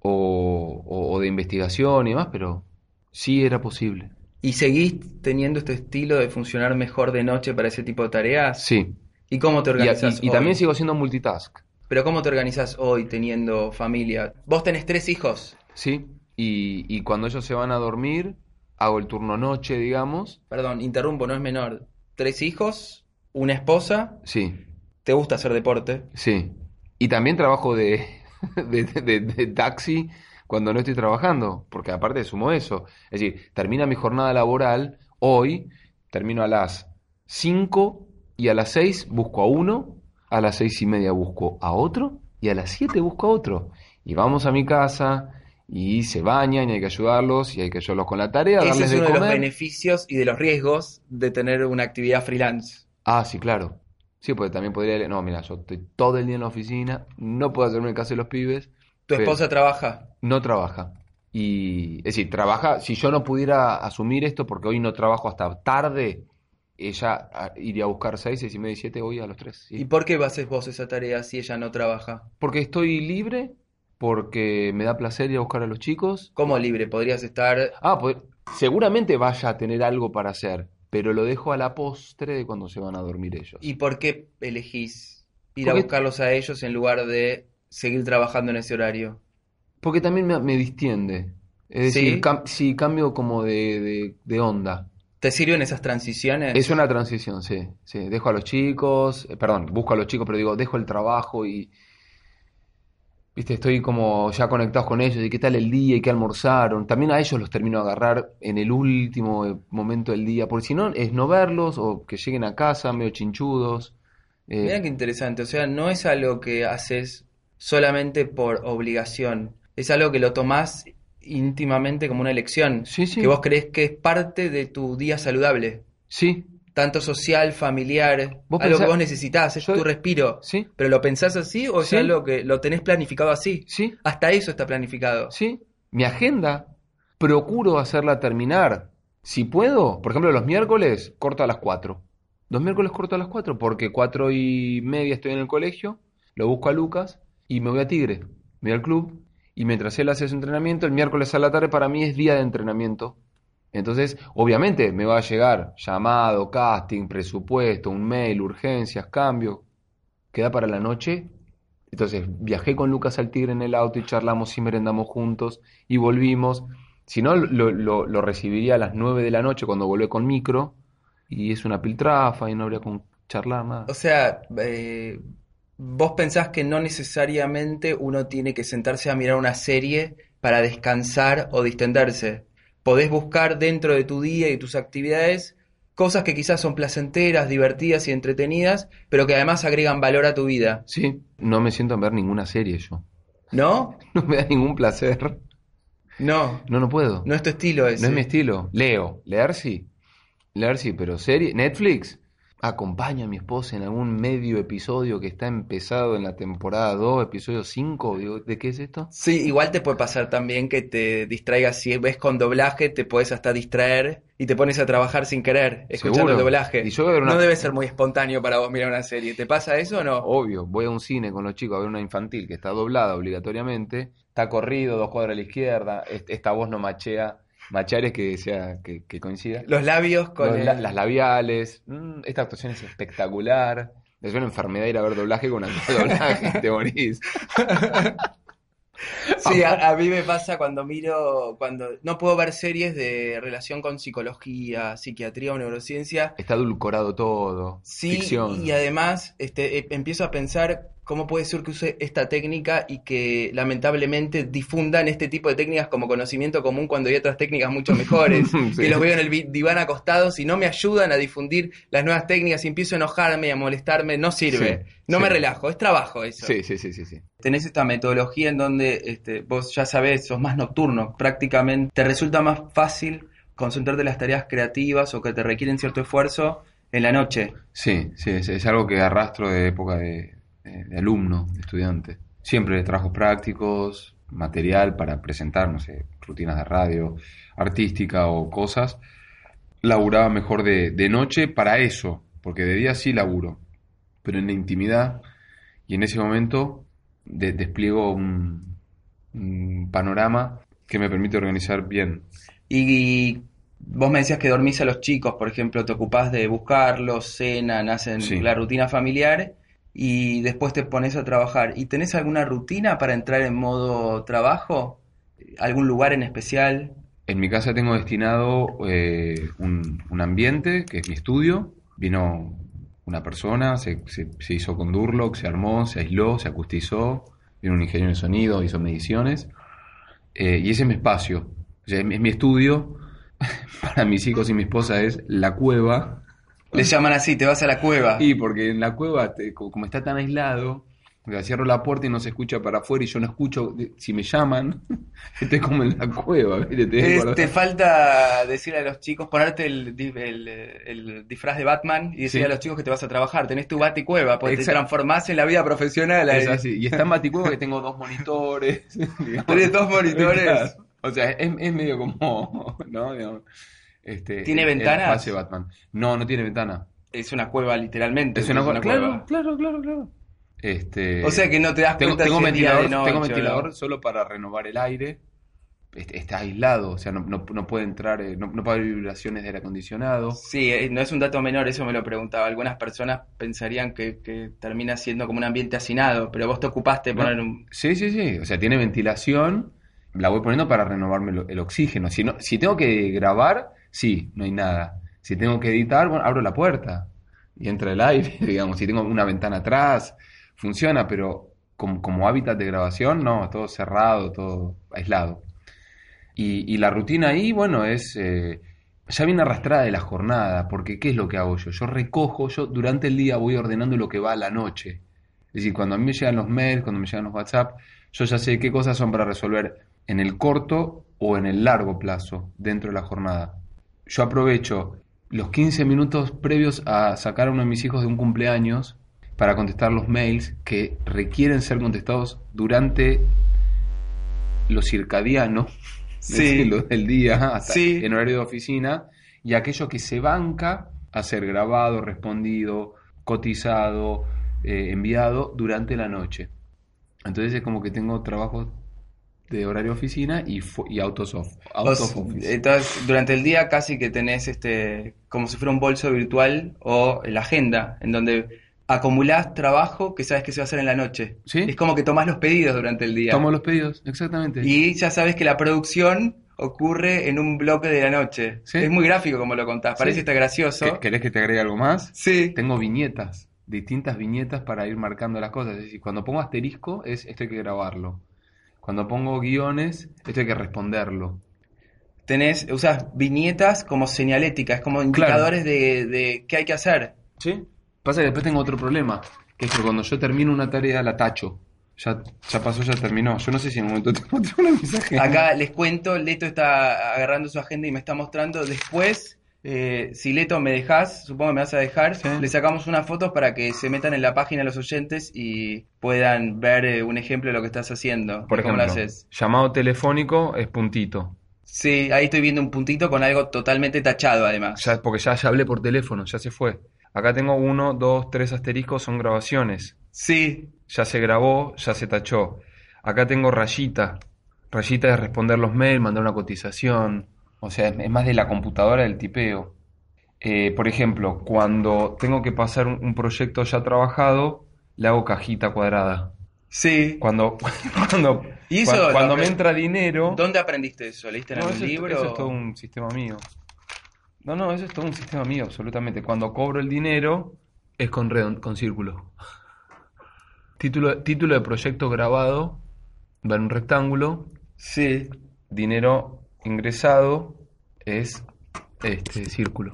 o, o- o de investigación y demás, pero sí era posible. ¿Y seguís teniendo este estilo de funcionar mejor de noche para ese tipo de tareas? Sí. ¿Y cómo te organizas y- y también sigo haciendo multitask, Pero ¿cómo te organizas hoy teniendo familia? Vos tenés tres hijos. ¿sí? Y, y cuando ellos se van a dormir, hago el turno noche, digamos. Perdón, interrumpo, no es menor. Tres hijos, una esposa, Sí, te gusta hacer deporte. sí. Y también trabajo de, *laughs* de, de- de taxi cuando no estoy trabajando, porque aparte sumo eso. Es decir, termina mi jornada laboral, hoy termino a las 5 y a las 6 busco a uno, a las seis y media busco a otro y a las 7 busco a otro. Y vamos a mi casa y se bañan y hay que ayudarlos y hay que ayudarlos con la tarea, Ese darles es de uno de los comer. beneficios y de los riesgos de tener una actividad freelance. Ah, sí, claro. Sí, porque también podría... No, mira, yo estoy todo el día en la oficina, no puedo hacerme caso de los pibes, ¿Tu Pero- esposa trabaja? no trabaja. Y, es decir, trabaja, si yo no pudiera asumir esto, porque hoy no trabajo hasta tarde, ella ah, iría a buscar seis, seis y media y siete hoy a los tres. sí. ¿Y por qué haces vos esa tarea si ella no trabaja? Porque estoy libre, porque me da placer ir a buscar a los chicos. ¿Cómo libre? Podrías estar... Ah, pues seguramente vaya a tener algo para hacer, pero lo dejo a la postre de cuando se van a dormir ellos. ¿Y por qué elegís ir a buscarlos a ellos en lugar de seguir trabajando en ese horario? Porque también me, me distiende. Es ¿Sí? decir, cam- sí, cambio como de, de- de onda. ¿Te sirven esas transiciones? Es una transición, sí, sí. Dejo a los chicos, eh, perdón, busco a los chicos, pero digo, dejo el trabajo y, viste, estoy como ya conectados con ellos y qué tal el día y qué almorzaron. También a ellos los termino de agarrar en el último eh, momento del día, porque si no es no verlos o que lleguen a casa medio chinchudos. Eh, Mira qué interesante, o sea, no es algo que haces solamente por obligación, es algo que lo tomás íntimamente como una elección, Sí, sí. que vos crees que es parte de tu día saludable, sí, tanto social, familiar, Vos algo que vos necesitas, es tu respiro. sí, ¿Pero lo pensás así o es algo que lo tenés planificado así? sí. Hasta eso está planificado. Sí, mi agenda procuro hacerla terminar. Si puedo, por ejemplo, los miércoles corto a las 4. Los miércoles corto a las 4 porque cuatro y media estoy en el colegio, lo busco a Lucas y me voy a Tigre, me voy al club y mientras él hace su entrenamiento, el miércoles a la tarde para mí es día de entrenamiento. Entonces, obviamente me va a llegar llamado, casting, presupuesto, un mail, urgencias, cambio. Queda para la noche entonces viajé con Lucas al Tigre en el auto y charlamos y merendamos juntos y volvimos. Si no, lo, recibiría a las 9 de la noche cuando volvé con micro y es una piltrafa y no habría con charlar nada. O sea, eh, vos pensás que no necesariamente uno tiene que sentarse a mirar una serie para descansar o distenderse. Podés buscar dentro de tu día y tus actividades cosas que quizás son placenteras, divertidas y entretenidas, pero que además agregan valor a tu vida. Sí, no me siento a ver ninguna serie yo. ¿No? *laughs* No me da ningún placer. No, No, no puedo. no es tu estilo ese. No es mi estilo. Leo, leer sí. Leer sí, pero serie, Netflix, acompaña a mi esposa en algún medio episodio que está empezado en la temporada 2, episodio 5, digo, ¿de qué es esto? Sí, igual te puede pasar también que te distraigas si ves con doblaje, te puedes hasta distraer y te pones a trabajar sin querer, escuchando Seguro. el doblaje. Y yo una- No debe ser muy espontáneo para vos mirar una serie. ¿Te pasa eso o no? Obvio, voy a un cine con los chicos a ver una infantil que está doblada obligatoriamente, está corrido, dos cuadras a la izquierda, est- esta voz no machea, machear es que sea, que, que coincida. Los labios con Los el- la- las labiales, mm, esta actuación es espectacular. Es una enfermedad ir a ver doblaje con actor de doblaje, te morís. Sí, a, a mí me pasa cuando miro, cuando no puedo ver series de relación con psicología, psiquiatría o neurociencia. Está edulcorado todo, Sí, ficción. y además este, eh, empiezo a pensar ¿cómo puede ser que use esta técnica y que lamentablemente difundan este tipo de técnicas como conocimiento común cuando hay otras técnicas mucho *laughs* mejores? Sí. Que los veo en el diván acostados y no me ayudan a difundir las nuevas técnicas y empiezo a enojarme y a molestarme, no sirve. Sí, no sí. me relajo, es trabajo eso. Sí, sí, sí, sí, sí. Tenés esta metodología en donde este, vos ya sabés, sos más nocturno, prácticamente te resulta más fácil concentrarte en las tareas creativas o que te requieren cierto esfuerzo en la noche. Sí, sí, es, es algo que arrastro de época de, de- de alumno, de estudiante. Siempre trabajos prácticos, material para presentar, no sé, rutinas de radio, artística o cosas. Laburaba mejor de, de noche para eso, porque de día sí laburo, pero en la intimidad y en ese momento de- despliego un, un panorama que me permite organizar bien. Y vos me decías que dormís a los chicos, por ejemplo, te ocupás de buscarlos, cenan, hacen Sí. la rutina familiar y después te pones a trabajar. ¿Y tenés alguna rutina para entrar en modo trabajo? ¿Algún lugar en especial? En mi casa tengo destinado eh, un, un ambiente, que es mi estudio. Vino una persona, se, se- hizo con Durlock, se armó, se aisló, se acustizó. Vino un ingeniero de sonido, hizo mediciones. Eh, y ese es mi espacio. O sea, es mi estudio. *laughs* Para mis hijos y mi esposa es la cueva. Les llaman así, te vas a la cueva. Y porque en la cueva, te- co- como está tan aislado, o sea, cierro la puerta y no se escucha para afuera y yo no escucho si me llaman. *laughs* Estoy como en la cueva. ¿viste? Te Es- te falta decirle a los chicos, ponerte el, di- el, el disfraz de Batman y decirle Sí. a los chicos que te vas a trabajar. Tenés tu baticueva, porque te Exacto. transformás en la vida profesional. Es así. Y está en Baticueva que tengo dos monitores. *laughs* Tenés dos monitores. Claro. *laughs* O sea, es, es medio como. ¿no? Digamos, este, ¿Tiene el- ventanas? Batman. No, no tiene ventana. Es una cueva, literalmente. Es una, es cueva. Claro, claro, claro, claro. Este, O sea que no te das tengo, cuenta tengo si ventilador, de noche tengo no. ventilador solo para renovar el aire. Este, Está aislado, o sea, no, no, no puede entrar, eh, no, no puede haber vibraciones del acondicionado. Sí, eh, no es un dato menor, eso me lo preguntaba. Algunas personas pensarían que, que termina siendo como un ambiente hacinado, pero vos te ocupaste de poner un... Sí, sí, sí. O sea, tiene ventilación. La voy poniendo para renovarme el, el oxígeno. Si, no, si tengo que grabar, sí, no hay nada. Si tengo que editar, bueno, abro la puerta y entra el aire, *laughs* digamos. Si tengo una ventana atrás, funciona, pero como, como hábitat de grabación, no, todo cerrado, todo aislado. Y, la rutina ahí, bueno, es... eh, ya viene arrastrada de la jornada, porque ¿qué es lo que hago yo? Yo recojo, yo durante el día voy ordenando lo que va a la noche. Es decir, cuando a mí me llegan los mails, cuando me llegan los WhatsApp, yo ya sé qué cosas son para resolver en el corto o en el largo plazo dentro de la jornada. Yo aprovecho los 15 minutos previos a sacar a uno de mis hijos de un cumpleaños para contestar los mails que requieren ser contestados durante lo circadiano, Sí. *laughs* lo del día, hasta Sí. en horario de oficina, y aquello que se banca a ser grabado, respondido, cotizado, eh, enviado durante la noche. Entonces es como que tengo trabajos de horario oficina y, y autos off, out of office. entonces, durante el día casi que tenés este, como si fuera un bolso virtual o la agenda, en donde acumulás trabajo que sabes que se va a hacer en la noche. Sí. Es como que tomás los pedidos durante el día. Tomo los pedidos, exactamente. Y ya sabes que la producción ocurre en un bloque de la noche. Sí. Es muy gráfico como lo contás, parece Sí. está gracioso. ¿Qué- ¿Querés que te agregue algo más? Sí. Tengo viñetas, distintas viñetas para ir marcando las cosas. Es decir, cuando pongo asterisco, es esto hay que grabarlo. Cuando pongo guiones, esto hay que responderlo. Tenés, usas viñetas como señalética, es como indicadores de, de qué hay que hacer. ¿Sí? Pasa que después tengo otro problema, que es que cuando yo termino una tarea la tacho. Ya, ya pasó, ya terminó. Yo no sé si en un momento tengo otro mensaje. Acá les cuento, Leto está agarrando su agenda y me está mostrando. Después, eh, si Leto me dejas, supongo que me vas a dejar, Sí. le sacamos unas fotos para que se metan en la página los oyentes y puedan ver eh, un ejemplo de lo que estás haciendo. Por cómo ejemplo, lo haces. llamado telefónico es puntito. Sí, ahí estoy viendo un puntito con algo totalmente tachado además. Ya, porque ya, ya hablé por teléfono, ya se fue. Acá tengo uno, dos, tres asteriscos, son grabaciones. Sí, Ya se grabó, ya se tachó. Acá tengo rayita. Rayita es responder los mails, mandar una cotización. O sea, es, es más de la computadora del tipeo. Eh, por ejemplo, cuando tengo que pasar un, un proyecto ya trabajado, le hago cajita cuadrada. sí. Cuando, *laughs* cuando, ¿Y eso cuando, me entra dinero. ¿Dónde aprendiste eso? ¿Leíste en No, algún eso, es- libro? eso es todo un sistema mío. No, no, eso es todo un sistema mío, absolutamente. Cuando cobro el dinero, es con, con círculo. Título, título de proyecto grabado, va en un rectángulo. Sí. Dinero ingresado es este círculo.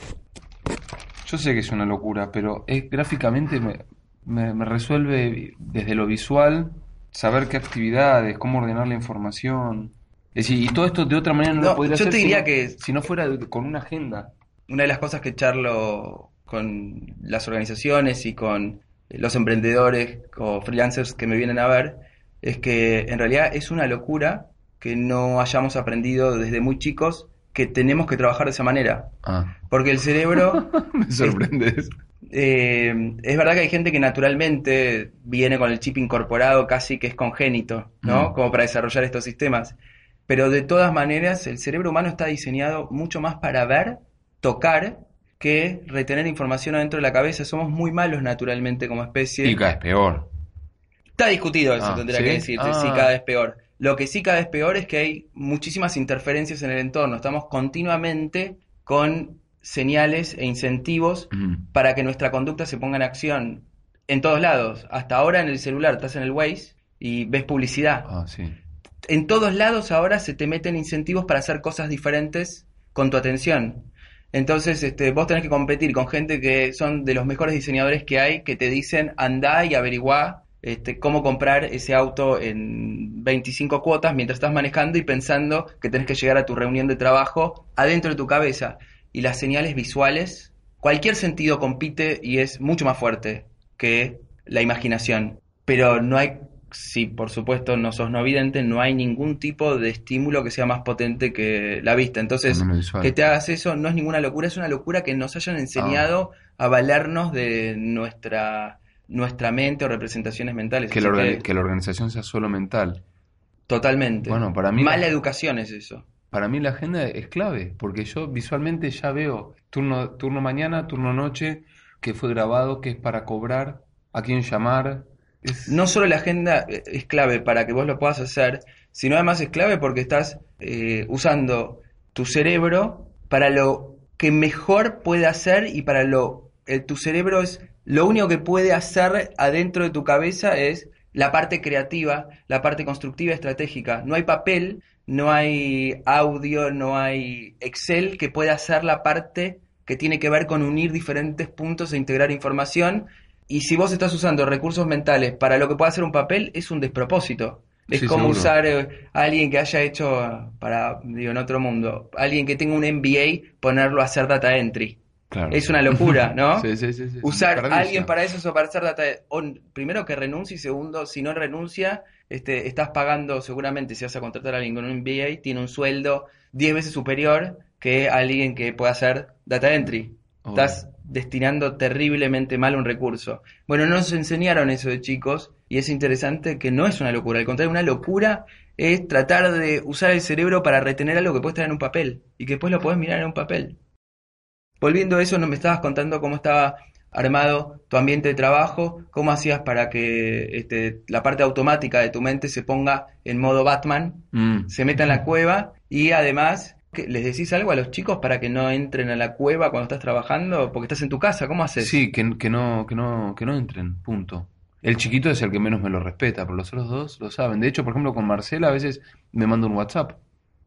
Yo sé que es una locura, pero es, gráficamente me, me- me resuelve desde lo visual saber qué actividades, cómo ordenar la información. Es decir, y todo esto de otra manera no, No, lo podría yo hacer te si diría no- que- si no fuera de- con una agenda. Una de las cosas que charlo con las organizaciones y con los emprendedores o freelancers que me vienen a ver es que en realidad es una locura que no hayamos aprendido desde muy chicos que tenemos que trabajar de esa manera. Ah, Porque el cerebro *laughs* me sorprende eso. Eh, es verdad que hay gente que naturalmente viene con el chip incorporado casi que es congénito, ¿no? Mm. Como para desarrollar estos sistemas. Pero de todas maneras, el cerebro humano está diseñado mucho más para ver, tocar, que retener información adentro de la cabeza. Somos muy malos naturalmente como especie. Y cada vez peor. Está discutido eso, Ah, tendría ¿sí? que decirte, Ah. sí, cada vez peor. Lo que sí cada vez peor es que hay muchísimas interferencias en el entorno. Estamos continuamente con señales e incentivos para que nuestra conducta se ponga en acción en todos lados. Hasta ahora en el celular estás en el Waze y ves publicidad. Ah, sí. En todos lados ahora se te meten incentivos para hacer cosas diferentes con tu atención. Entonces, este, vos tenés que competir con gente que son de los mejores diseñadores que hay, que te dicen andá y averiguá este, cómo comprar ese auto en 25 cuotas mientras estás manejando y pensando que tenés que llegar a tu reunión de trabajo adentro de tu cabeza. Y las señales visuales, cualquier sentido compite y es mucho más fuerte que la imaginación. Pero no hay, si por supuesto no sos no vidente, no hay ningún tipo de estímulo que sea más potente que la vista. Entonces, que te hagas eso no es ninguna locura, es una locura que nos hayan enseñado a valernos de nuestra, nuestra mente o representaciones mentales. Que la, orga- que, que la organización sea solo mental. totalmente. Bueno, para mí- Mala educación es eso. Para mí la agenda es clave, porque yo visualmente ya veo turno, turno mañana, turno noche, que fue grabado, que es para cobrar, a quién llamar. Es... No solo la agenda eh, es clave para que vos lo puedas hacer, sino además es clave porque estás eh, usando tu cerebro para lo que mejor puede hacer y para lo... el- tu cerebro es... Lo único que puede hacer adentro de tu cabeza es la parte creativa, la parte constructiva, estratégica. No hay papel, no hay audio, no hay Excel que pueda hacer la parte que tiene que ver con unir diferentes puntos e integrar información. Y si vos estás usando recursos mentales para lo que puede hacer un papel, es un despropósito. Es Sí, como seguro. usar eh, a alguien que haya hecho, para, digo, en otro mundo, alguien que tenga un MBA, ponerlo a hacer data entry. Claro. Es una locura, ¿no? *laughs* Sí, sí, sí, Usar a alguien para eso o para hacer data. o, primero que renuncie y segundo, si no renuncia, este, estás pagando seguramente, si vas a contratar a alguien con un MBA, tiene un sueldo 10 veces superior que alguien que pueda hacer data entry. Estás destinando terriblemente mal un recurso. Bueno, no nos enseñaron eso de chicos y es interesante que no es una locura. Al contrario, una locura es tratar de usar el cerebro para retener algo que puede estar en un papel y que después lo podés mirar en un papel. Volviendo a eso, no me estabas contando cómo estaba armado tu ambiente de trabajo, cómo hacías para que este, la parte automática de tu mente se ponga en modo Batman, Mm. se meta en la cueva y además, ¿qué- ¿les decís algo a los chicos para que no entren a la cueva cuando estás trabajando? Porque estás en tu casa, ¿cómo haces? Sí, que, que no, que no, que no entren, punto. El chiquito es el que menos me lo respeta, pero los otros dos lo saben. De hecho, por ejemplo, con Marcela a veces me manda un WhatsApp.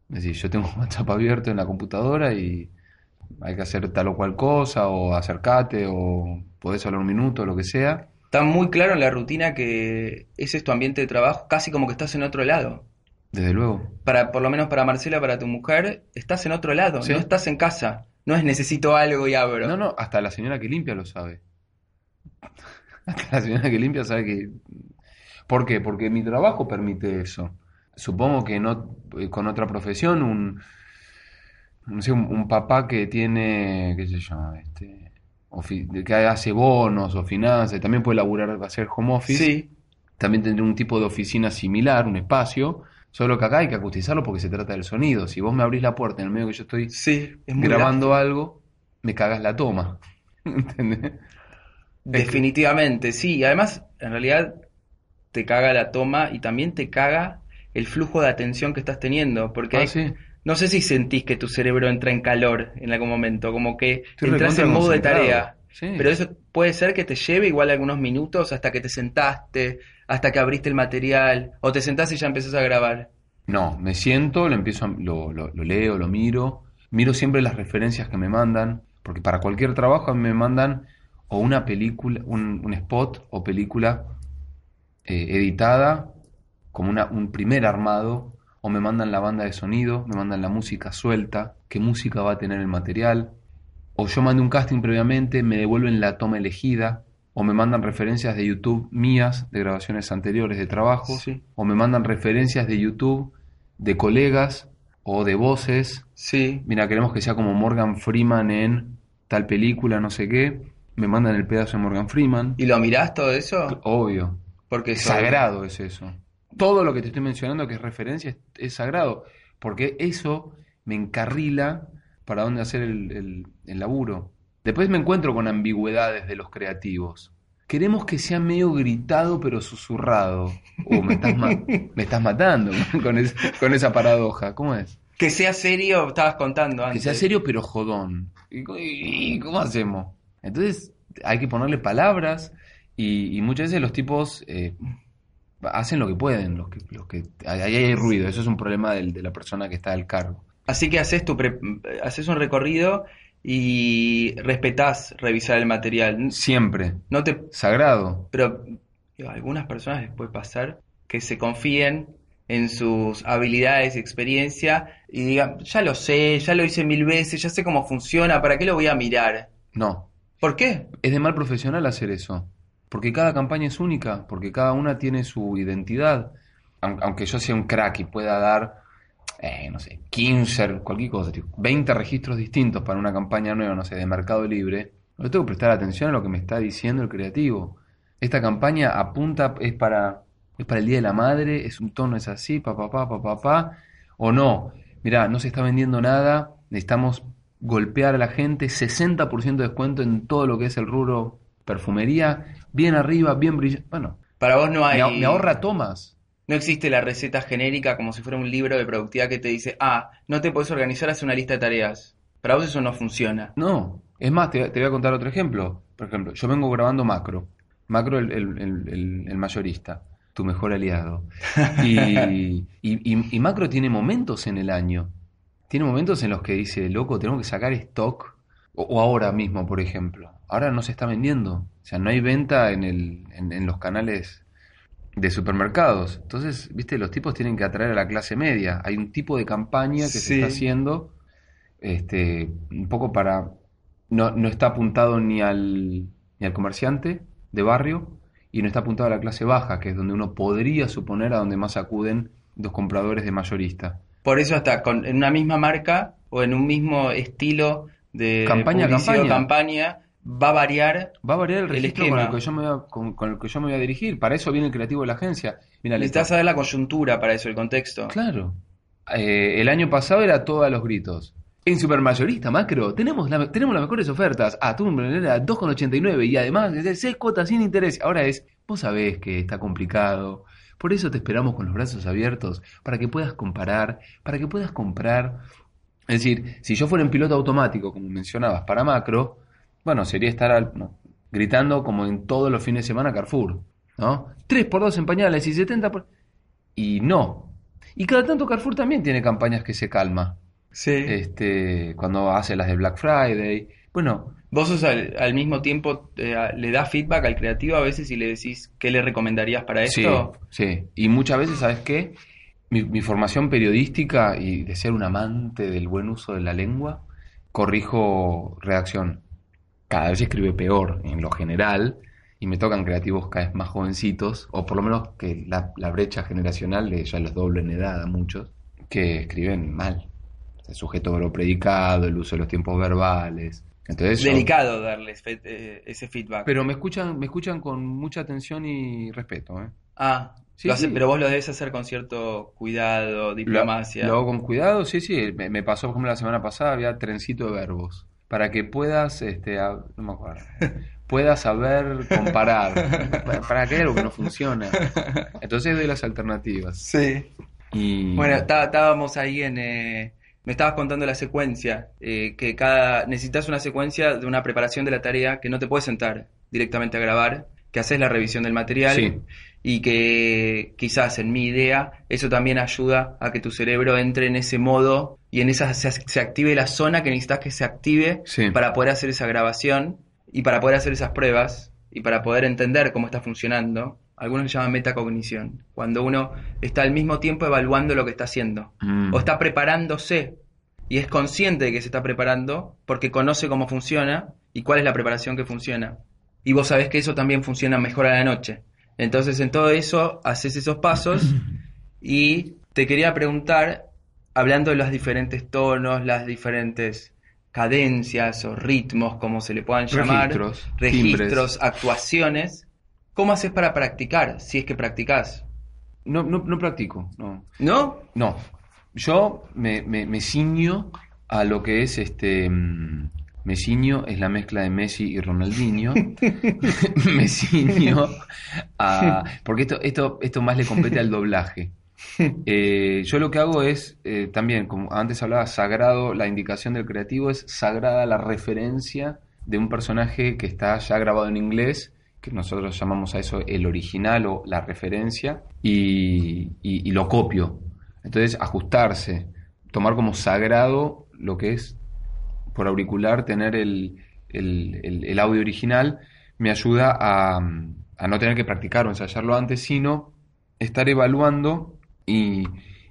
Es decir, yo tengo un WhatsApp abierto en la computadora y hay que hacer tal o cual cosa, o acercate, o podés hablar un minuto, lo que sea. Está muy claro en la rutina que ese es tu ambiente de trabajo, casi como que estás en otro lado. Desde luego. Para, por lo menos para Marcela, para tu mujer, estás en otro lado, Sí. no estás en casa. No es necesito algo y abro. No, no, hasta la señora que limpia lo sabe. *laughs* Hasta la señora que limpia sabe que... ¿Por qué? Porque mi trabajo permite eso. Supongo que no, eh, con otra profesión, un, no sé, un, un papá que tiene, qué sé yo, este, que hace bonos o finanzas, también puede laburar, hacer home office, Sí, también tendría un tipo de oficina similar, un espacio, solo que acá hay que acustizarlo porque se trata del sonido. Si vos me abrís la puerta en el medio que yo estoy sí, es grabando algo, me cagas la toma. *laughs* ¿Entendés? Definitivamente, sí. Y además, en realidad, te caga la toma y también te caga el flujo de atención que estás teniendo. Porque Ah, hay- sí. No sé si sentís que tu cerebro entra en calor en algún momento, como que Estoy entras en modo de tarea. Sí. Pero eso puede ser que te lleve igual algunos minutos hasta que te sentaste, hasta que abriste el material? ¿O te sentás y ya empezás a grabar? No, me siento, lo empiezo, a- lo, lo- lo leo, lo miro, miro siempre las referencias que me mandan, porque para cualquier trabajo a mí me mandan o una película, un, un spot o película eh, editada como una, un primer armado, o me mandan la banda de sonido, me mandan la música suelta, qué música va a tener el material, o yo mandé un casting previamente, me devuelven la toma elegida, o me mandan referencias de YouTube mías de grabaciones anteriores de trabajos, Sí. o me mandan referencias de YouTube de colegas o de voces. Sí. Mira, queremos que sea como Morgan Freeman en tal película, no sé qué. Me mandan el pedazo de Morgan Freeman. ¿Y lo mirás todo eso? Obvio. Porque Sagrado es eso. Todo lo que te estoy mencionando que es referencia es, es sagrado. Porque eso me encarrila para dónde hacer el, el- el laburo. Después me encuentro con ambigüedades de los creativos. Queremos que sea medio gritado pero susurrado. Uh, me estás, ma- me estás matando *laughs* con, es- con esa paradoja. ¿Cómo es? Que sea serio, estabas contando antes. Que sea serio pero jodón. ¿Y, cómo hacemos? Entonces hay que ponerle palabras y, y muchas veces los tipos eh, hacen lo que pueden. Los que, los que, ahí hay ruido, eso es un problema del- de la persona que está al cargo. Así que haces, tu pre- haces un recorrido y respetás revisar el material. Siempre. No te... Sagrado. Pero digo, a algunas personas les puede pasar que se confíen en sus habilidades y experiencia y digan, ya lo sé, ya lo hice mil veces, ya sé cómo funciona, ¿para qué lo voy a mirar? No. ¿Por qué? Es de mal profesional hacer eso. Porque cada campaña es única, porque cada una tiene su identidad. Aun- Aunque yo sea un crack y pueda dar, eh, no sé, 15, cualquier cosa, tipo, 20 registros distintos para una campaña nueva, no sé, de Mercado Libre, yo tengo que prestar atención a lo que me está diciendo el creativo. Esta campaña apunta, es para, es para el Día de la Madre, es un tono, es así, pa, pa, pa, pa, pa, pa, o no. Mirá, no se está vendiendo nada, necesitamos golpear a la gente, 60% de descuento en todo lo que es el rubro perfumería, bien arriba, bien brillante. Bueno, Para vos no hay... me ahorra tomas. No existe la receta genérica como si fuera un libro de productividad que te dice, ah, no te puedes organizar, haz una lista de tareas. Para vos eso no funciona. No, es más, te, te voy a contar otro ejemplo. Por ejemplo, yo vengo grabando Macro. Macro, el, el- el- el- el mayorista, tu mejor aliado. Y, y- y- y Macro tiene momentos en el año. Tiene momentos en los que dice, loco, tenemos que sacar stock. O ahora mismo, por ejemplo. Ahora no se está vendiendo. O sea, no hay venta en, el, en, en los canales de supermercados. Entonces, viste, los tipos tienen que atraer a la clase media. Hay un tipo de campaña que se está haciendo este, un poco para... No, no está apuntado ni al, ni al comerciante de barrio y no está apuntado a la clase baja, que es donde uno podría suponer a donde más acuden los compradores de mayorista. Por eso hasta con, en una misma marca o en un mismo estilo de campaña. campaña va a variar. Va a variar el El registro con el, que yo me voy a, con, con el que yo me voy a dirigir. Para eso viene el creativo de la agencia. Mira, Necesitas saber la coyuntura para eso, el contexto. Claro. Eh, el año pasado era todo a los gritos. En Supermayorista Macro tenemos, la- tenemos las mejores ofertas. Ah, tú era 2,89 y además de 6 cuotas sin interés. Ahora es, vos sabés que está complicado. Por eso te esperamos con los brazos abiertos para que puedas comparar, para que puedas comprar. Es decir, si yo fuera en piloto automático, como mencionabas, para Macro, bueno, sería estar al- no, gritando como en todos los fines de semana Carrefour. ¿No? 3 por 2 en pañales y 70 por... Y no. Y cada tanto Carrefour también tiene campañas que se calma. Sí. Este, cuando hace las de Black Friday. Bueno, Vos sos al, al mismo tiempo, eh, le das feedback al creativo a veces y le decís qué le recomendarías para sí, esto. sí. Y muchas veces, ¿sabes qué? Mi, mi formación periodística y de ser un amante del buen uso de la lengua, corrijo redacción. Cada vez escribe peor en lo general y me tocan creativos cada vez más jovencitos, o por lo menos que la, la brecha generacional de ya los doble en edad a muchos, que escriben mal. El sujeto verbo predicado, el uso de los tiempos verbales. Entonces yo- Delicado darles fe- eh, ese feedback. Pero me escuchan, me escuchan con mucha atención y respeto, ¿eh? ah, Sí, lo hace- sí. pero vos lo debes hacer con cierto cuidado, diplomacia. Lo, lo hago con cuidado, sí, sí. Me, me pasó, por ejemplo, la semana pasada había trencito de verbos. Para que puedas, este, a- no me acuerdo, puedas saber comparar. *laughs* para, para que haya algo que no funciona. Entonces doy las alternativas. Sí. Y Bueno, tá- estábamos ahí en... eh, me estabas contando la secuencia, eh, que cada necesitas una secuencia de una preparación de la tarea que no te puedes sentar directamente a grabar, que haces la revisión del material Sí. y que quizás en mi idea eso también ayuda a que tu cerebro entre en ese modo y en esa se, se active la zona que necesitas que se active Sí. para poder hacer esa grabación y para poder hacer esas pruebas y para poder entender cómo está funcionando. Algunos llaman metacognición, cuando uno está al mismo tiempo evaluando lo que está haciendo Mm. o está preparándose y es consciente de que se está preparando porque conoce cómo funciona y cuál es la preparación que funciona. Y vos sabés que eso también funciona mejor a la noche. Entonces en todo eso haces esos pasos *clears throat* y te quería preguntar, hablando de los diferentes tonos, las diferentes cadencias o ritmos, como se le puedan llamar, Registros, registros, actuaciones, ¿cómo haces para practicar? Si es que practicás. No, no, no practico, no. ¿No? No. Yo me, me, me ciño a lo que es este. Me ciño es la mezcla de Messi y Ronaldinho. me ciño a. Porque esto, esto, esto más le compete al doblaje. *laughs* Eh, yo lo que hago es, eh, también, como antes hablaba, sagrado, la indicación del creativo es sagrada la referencia de un personaje que está ya grabado en inglés, que nosotros llamamos a eso el original o la referencia, y, y- y lo copio. Entonces, ajustarse, tomar como sagrado lo que es por auricular, tener el, el- audio original, me ayuda a, a no tener que practicar o ensayarlo antes, sino estar evaluando y,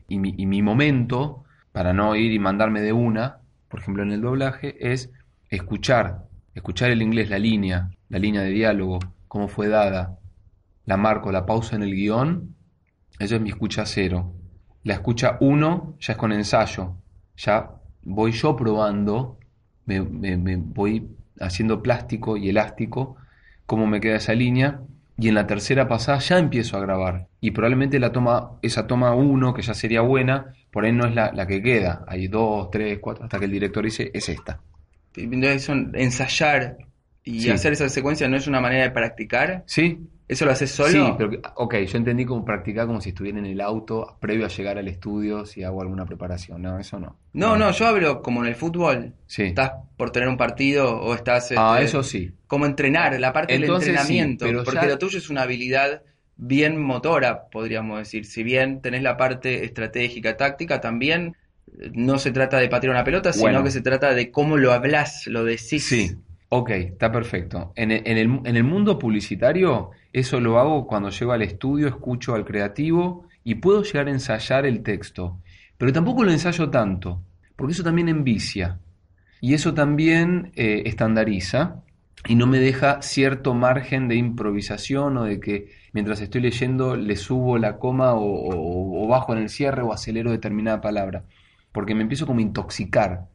y mi, y mi momento, para no ir y mandarme de una, por ejemplo en el doblaje, es escuchar, escuchar el inglés, la línea, la línea de diálogo, cómo fue dada, la marco, la pausa en el guion, eso es mi escucha cero. La escucha uno ya es con ensayo, ya voy yo probando, me, me- me voy haciendo plástico y elástico cómo me queda esa línea y en la tercera pasada ya empiezo a grabar y probablemente la toma esa toma uno que ya sería buena por ahí no es la, la que queda hay dos tres cuatro hasta que el director dice es esta Entonces, ensayar y Sí. hacer esa secuencia no es una manera de practicar. sí ¿Eso lo haces solo? sí pero ok yo entendí como practicar como si estuviera en el auto previo a llegar al estudio si hago alguna preparación no eso no No, no, yo hablo como en el fútbol. sí Estás por tener un partido o estás... ah este, eso sí Como entrenar, la parte Entonces, del sí, entrenamiento. pero porque ya- lo tuyo es una habilidad bien motora, podríamos decir. Si bien tenés la parte estratégica, táctica, también eh, no se trata de patear una pelota, sino que se trata de cómo lo hablas, lo decís. Sí, ok, está perfecto. En el, en el- mundo publicitario, eso lo hago cuando llego al estudio, escucho al creativo y puedo llegar a ensayar el texto. Pero tampoco lo ensayo tanto, porque eso también envicia. Y eso también eh, estandariza y no me deja cierto margen de improvisación o de que mientras estoy leyendo le subo la coma o bajo en el cierre o acelero determinada palabra. Porque me empiezo como a intoxicar.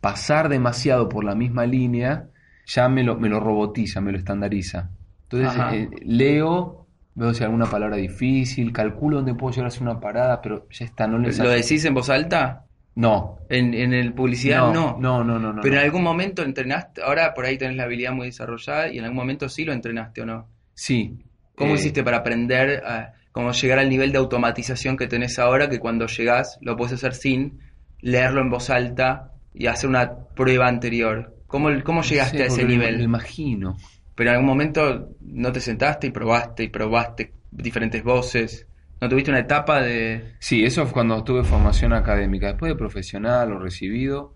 Pasar demasiado por la misma línea ya me lo, me lo robotiza, me lo estandariza. Entonces eh, leo, veo si hay alguna palabra difícil, calculo dónde puedo llegar a hacer una parada, pero ya está, no le ¿Lo decís en voz alta? No, En, en el publicidad no. no, no, no, no. Pero no. en algún momento entrenaste, ahora por ahí tenés la habilidad muy desarrollada y en algún momento sí lo entrenaste o no. Sí. ¿Cómo eh, hiciste para aprender a cómo llegar al nivel de automatización que tenés ahora que cuando llegás lo puedes hacer sin leerlo en voz alta y hacer una prueba anterior? ¿Cómo, cómo no llegaste sé, a ese nivel? Lo imagino. Pero en algún momento no te sentaste y probaste y probaste diferentes voces. ¿No tuviste una etapa de... Sí, eso fue cuando tuve formación académica. Después de profesional o recibido,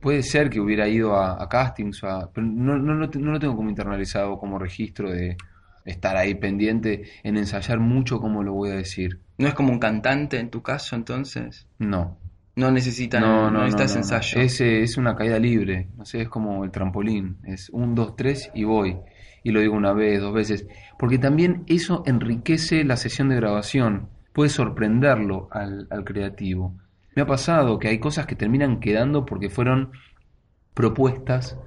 puede ser que hubiera ido a, a castings, a- pero no, no, no, no lo tengo como internalizado como registro de estar ahí pendiente en ensayar mucho cómo lo voy a decir. ¿No es como un cantante en tu caso entonces? No. No necesitan, No, no, no, necesitas no, ensayo. Es, es una caída libre, no sé, es como el trampolín, es un, dos, tres y voy. Y lo digo una vez, dos veces, porque también eso enriquece la sesión de grabación, puede sorprenderlo al, al creativo. Me ha pasado que hay cosas que terminan quedando porque fueron propuestas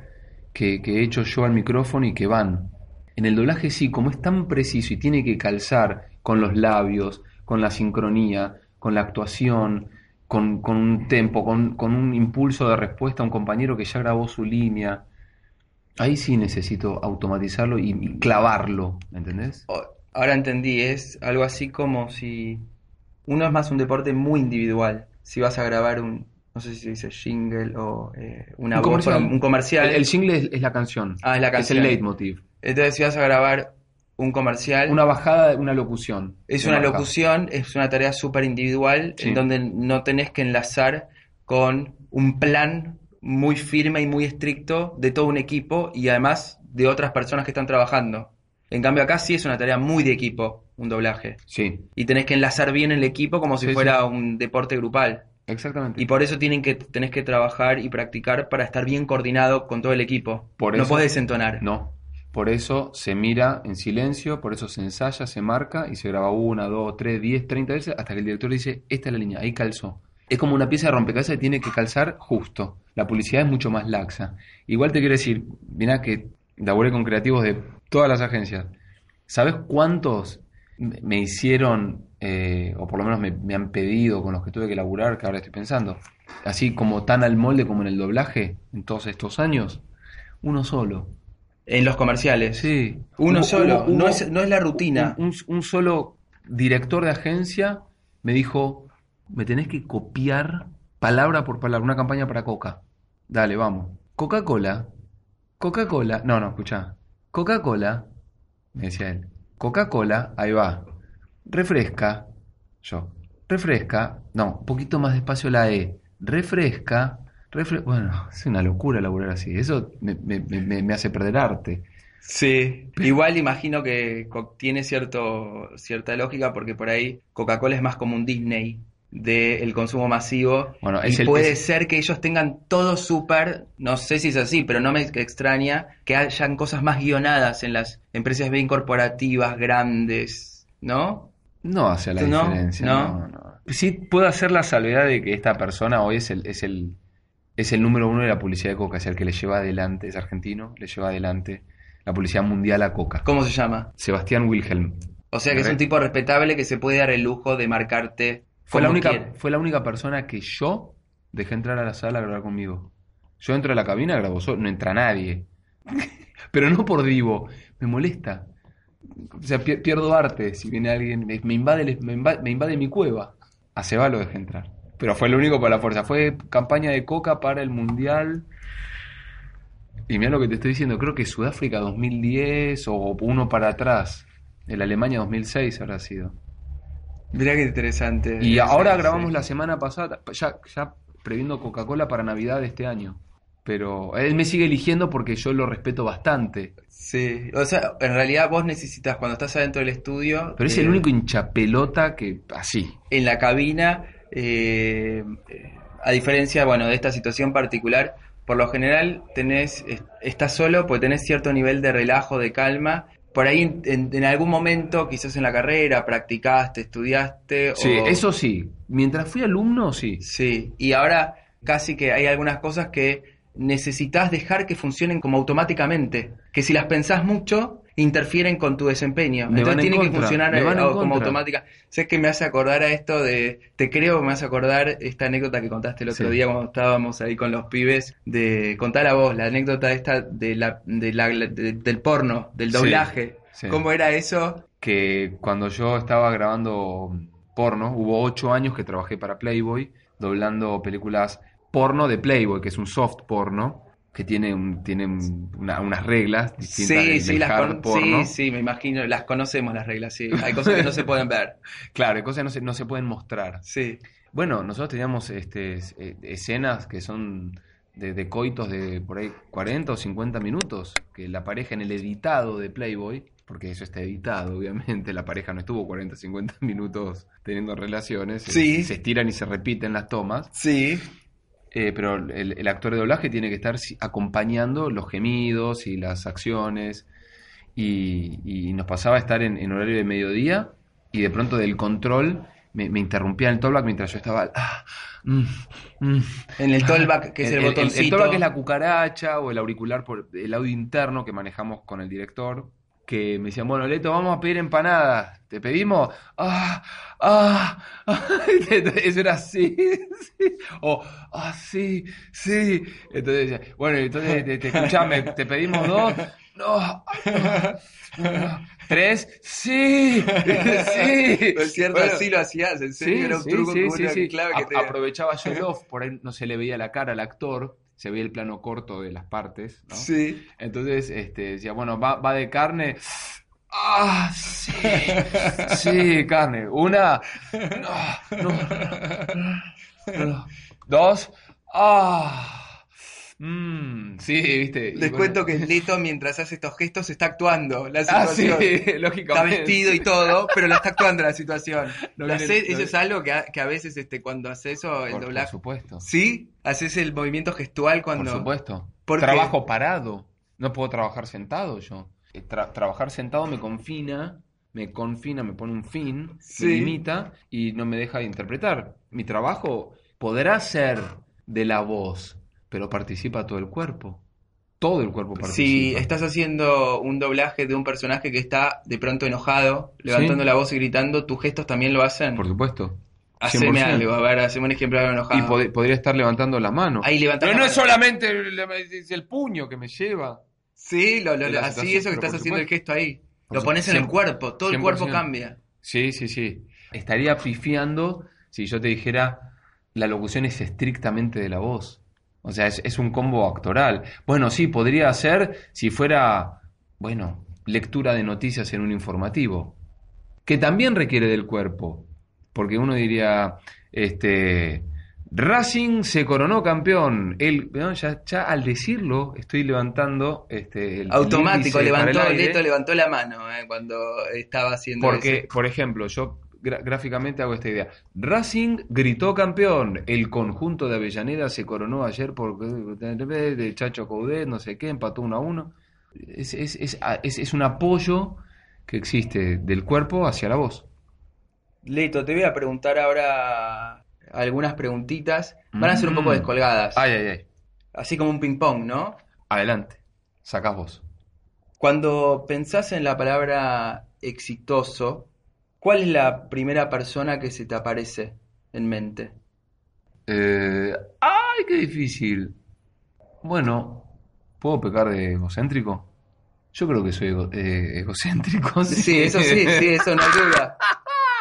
que, que he hecho yo al micrófono y que van. En el doblaje sí, como es tan preciso y tiene que calzar con los labios, con la sincronía, con la actuación, con, con un tempo, con, con un impulso de respuesta a un compañero que ya grabó su línea. Ahí sí necesito automatizarlo y, y clavarlo, ¿me entendés? Ahora entendí, es algo así como si uno es más un deporte muy individual. Si vas a grabar un, no sé si se dice jingle o eh, una Un voz comercial. un comercial. El, el jingle es, es la canción. Ah, es la Es canción. el leitmotiv. Entonces, si vas a grabar un comercial, Una bajada, una locución. es una locución, es una tarea súper individual, Sí. en donde no tenés que enlazar con un plan muy firme y muy estricto de todo un equipo y además de otras personas que están trabajando. En cambio, acá sí es una tarea muy de equipo, un doblaje. Sí, Y tenés que enlazar bien el equipo como si Sí, fuera sí. un deporte grupal. exactamente. Y por eso tienen que, tenés que trabajar y practicar para estar bien coordinado con todo el equipo. Por no eso- podés entonar. No. Por eso se mira en silencio, por eso se ensaya, se marca y se graba una, dos, tres, diez, treinta veces hasta que el director dice, esta es la línea, ahí calzó. Es como una pieza de rompecabezas que tiene que calzar justo. La publicidad es mucho más laxa. Igual te quiero decir, mira que laburé con creativos de todas las agencias. ¿Sabes cuántos me me hicieron, eh, o por lo menos me, me han pedido con los que tuve que laburar, que ahora estoy pensando, así como tan al molde como en el doblaje en todos estos años? Uno solo. En los comerciales. Sí. Uno solo, no, es, no es la rutina. Un, un- un solo director de agencia me dijo, me tenés que copiar palabra por palabra, una campaña para Coca. Dale, vamos. Coca-Cola. Coca-Cola. No, no, escucha. Coca-Cola. Me decía él. Coca-Cola, ahí va. Refresca. Yo. Refresca. No, un poquito más despacio la E. Refresca. Bueno, es una locura laburar así. Eso me, me- me- me hace perder arte. Sí, igual imagino que tiene cierto, cierta lógica porque por ahí Coca-Cola es más como un Disney del consumo masivo Bueno, y el- puede es- ser que ellos tengan todo súper, no sé si es así, pero no me extraña que hayan cosas más guionadas en las empresas bien corporativas, grandes, ¿no? No hace la ¿No? diferencia. ¿No? No, no. Sí puedo hacer la salvedad de que esta persona hoy es el, es el, es el número uno de la publicidad de Coca, es el que le lleva adelante, es argentino, le lleva adelante la publicidad mundial a Coca. ¿Cómo se llama? Sebastián Wilhelm. O sea que es un tipo respetable que se puede dar el lujo de marcarte Fue la, única, quiere. fue la única persona que yo dejé entrar a la sala a grabar conmigo. Yo entro a la cabina, grabo solo, no entra nadie. *laughs* Pero no por divo, me molesta. O sea, pier- pierdo arte si viene alguien, me invade, me invade, me invade mi cueva. A Seba lo dejé entrar. Pero fue lo único para la fuerza. Fue campaña de Coca para el Mundial. Y mira lo que te estoy diciendo, creo que Sudáfrica 2010 o uno para atrás. El Alemania 2006 habrá sido. Mirá qué interesante. Y ahora sí. grabamos la semana pasada, ya, ya previendo Coca-Cola para Navidad de este año. Pero él me sigue eligiendo porque yo lo respeto bastante. Sí, o sea, en realidad vos necesitas cuando estás adentro del estudio, Pero es eh, el único hinchapelota que así. en la cabina, eh, a diferencia, bueno, de esta situación particular, por lo general tenés, es- estás solo porque tenés cierto nivel de relajo, de calma. Por ahí en, en- en algún momento, quizás en la carrera, practicaste, estudiaste. Sí, o- eso sí. Mientras fui alumno, sí. Sí, y ahora casi que hay algunas cosas que necesitas dejar que funcionen como automáticamente, que si las pensás mucho interfieren con tu desempeño. Me Entonces en tienen que contra, funcionar eh, como automática. Sé que me hace acordar a esto de, te creo que me hace acordar esta anécdota que contaste el otro Sí. día cuando estábamos ahí con los pibes, de contar a vos la anécdota esta de la, de la- de- del porno, del Sí, doblaje. sí. ¿Cómo era eso? Que cuando yo estaba grabando porno, hubo ocho años que trabajé para Playboy, doblando películas porno de Playboy, que es un soft porno, que tiene, un, tiene un- una- unas reglas distintas Sí, del- sí, del hard porno. sí, sí, me imagino, las conocemos las reglas, sí. Hay cosas que no se pueden ver. *laughs* Claro, hay cosas que no se, no se pueden mostrar. Sí. Bueno, nosotros teníamos este, es- eh, escenas que son de, de coitos de por ahí 40 o 50 minutos, que la pareja en el editado de Playboy, porque eso está editado, *laughs* obviamente, la pareja no estuvo 40 o 50 minutos teniendo relaciones, se- Sí. se estiran y se repiten las tomas, Sí. Eh, pero el, el actor de doblaje tiene que estar acompañando los gemidos y las acciones, y, y nos pasaba a estar en, en horario de mediodía, y de pronto del control me, me interrumpía el talkback mientras yo estaba... ah, mm, mm, En el tollback, que es el, el, botoncito. talkback es la cucaracha o el auricular por el audio interno que manejamos con el director. Que me decían, bueno, Leto, vamos a pedir empanadas. ¿Te pedimos? ¡Ah! ¡Ah! ah". *laughs* Eso era así. sí. O, ¡ah, sí! ¡Sí! Entonces bueno, entonces, te, te- escuchame, ¿te pedimos dos? No. no. ¿Tres? ¡Sí! ¡Sí! No *laughs* es cierto, Bueno, así lo hacías, en serio, Sí, era un truco sí, sí, clave que te... Aprovechaba yo *laughs* el off, por ahí no se le veía la cara al actor se veía el plano corto de las partes, ¿no? Sí. Entonces, este, decía, bueno, va, va de carne. Ah, sí, sí, carne. Una, no, no, no, no. dos, ah, mm, sí, viste. Les bueno, cuento que Leto, mientras hace estos gestos, está actuando la Ah, sí, situación. *laughs* lógicamente. Está vestido y todo, pero lo está actuando la situación. No *laughs* Lo viene- hace- no eso es algo que a, que a veces este, cuando hace eso, el Por, por doblaje. supuesto. ¿Sí? ¿Haces el movimiento gestual cuando.? Por supuesto. ¿Por qué? Trabajo parado. No puedo trabajar sentado yo. Eh, tra- trabajar sentado me confina, me confina, me pone un fin, Sí. me limita y no me deja de interpretar. Mi trabajo podrá ser de la voz, pero participa todo el cuerpo. Todo el cuerpo participa. Si estás haciendo un doblaje de un personaje que está de pronto enojado, levantando Sí. la voz y gritando, tus gestos también lo hacen. Por supuesto. Haceme 100%. algo, a ver, haceme un ejemplo de enojado. Y pod- podría estar levantando la mano. Ahí Pero no es solamente el, puño que me lleva. Sí, lo, lo- así eso que estás haciendo el gesto ahí. Por Lo pones en el cuerpo, todo el cuerpo 100%. cambia. Sí, sí, sí. Estaría pifiando si yo te dijera la locución es estrictamente de la voz. O sea, es, es un combo actoral. Bueno, sí, podría ser si fuera, bueno, lectura de noticias en un informativo, que también requiere del cuerpo. Porque uno diría, este, Racing se coronó campeón. Él, ¿no? ya, ya al decirlo, estoy levantando este, el Automático, para el levantó, levantó la mano eh, cuando estaba haciendo Porque, eso. por ejemplo, yo gráficamente hago esta idea. Racing gritó campeón. El conjunto de Avellaneda se coronó ayer por de Chacho Coudet, no sé qué, empató uno a uno. Es, es, es, es- es un apoyo que existe del cuerpo hacia la voz. Leto, te voy a preguntar ahora algunas preguntitas. Van a ser un poco Mm. descolgadas. Ay, ay, ay. Así como un ping-pong, ¿no? Adelante. Sacás vos. Cuando pensás en la palabra exitoso, ¿cuál es la primera persona que se te aparece en mente? Eh, ay, qué difícil. Bueno, ¿puedo pecar de egocéntrico? Yo creo que soy ego- eh, egocéntrico. *laughs* Sí, eso sí, sí, eso no hay duda. *laughs*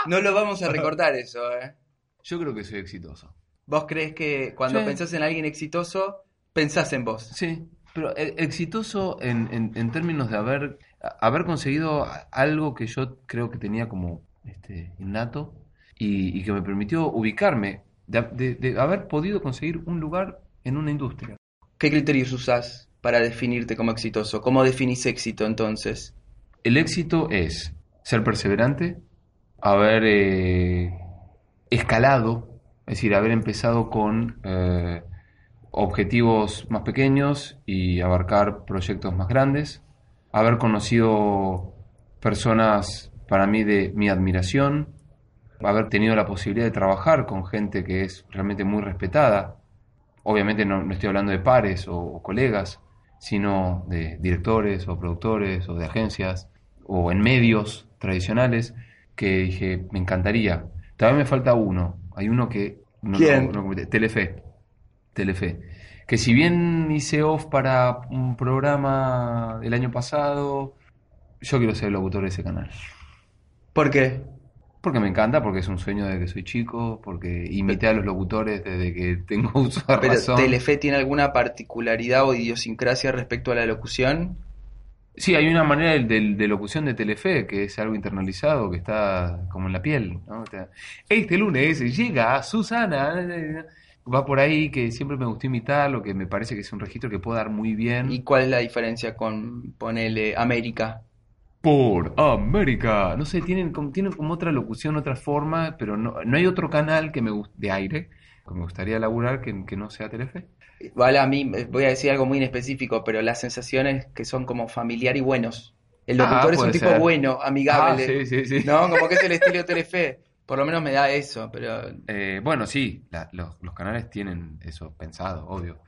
No lo vamos a recortar eso, ¿eh? Yo creo que soy exitoso. ¿Vos crees que cuando Sí. pensás en alguien exitoso, pensás en vos? Sí, pero e- exitoso en, en- en términos de haber, haber conseguido algo que yo creo que tenía como este, innato y, y que me permitió ubicarme, de, de- de haber podido conseguir un lugar en una industria. ¿Qué criterios usás para definirte como exitoso? ¿Cómo definís éxito entonces? El éxito es ser perseverante, haber eh, escalado, es decir, haber empezado con eh, objetivos más pequeños y abarcar proyectos más grandes, haber conocido personas para mí de mi admiración, haber tenido la posibilidad de trabajar con gente que es realmente muy respetada. Obviamente no, no estoy hablando de pares o, o colegas, sino de directores o productores o de agencias o en medios tradicionales que dije, me encantaría. Todavía me falta uno. Hay uno que... No, ¿Quién? no- no. Telefe. Telefe. Que si bien hice off para un programa el año pasado, yo quiero ser el locutor de ese canal. ¿Por qué? Porque me encanta, porque es un sueño desde que soy chico, porque imité a los locutores desde que tengo *laughs* uso de ¿Pero razón. Telefe tiene alguna particularidad o idiosincrasia respecto a la locución? Sí, hay una manera de, de- de locución de Telefe que es algo internalizado, que está como en la piel. ¿no? O sea, Este lunes llega Susana, va por ahí, que siempre me gustó imitarlo, que me parece que es un registro que puedo dar muy bien. ¿Y cuál es la diferencia con, ponele, América? Por América. No sé, tienen como, tienen como otra locución, otra forma, pero no, no hay otro canal que me de aire que me gustaría laburar que, que no sea Telefe. Vale, a mí eh, voy a decir algo muy inespecífico, pero las sensaciones que son como familiar y buenos. El Ah, locutor es un tipo ser. bueno, amigable. Ah, sí, sí, sí. No, como que es el estilo Telefe. *laughs* Por lo menos me da eso, pero, Eh, bueno, sí, la- los, los canales tienen eso pensado, obvio.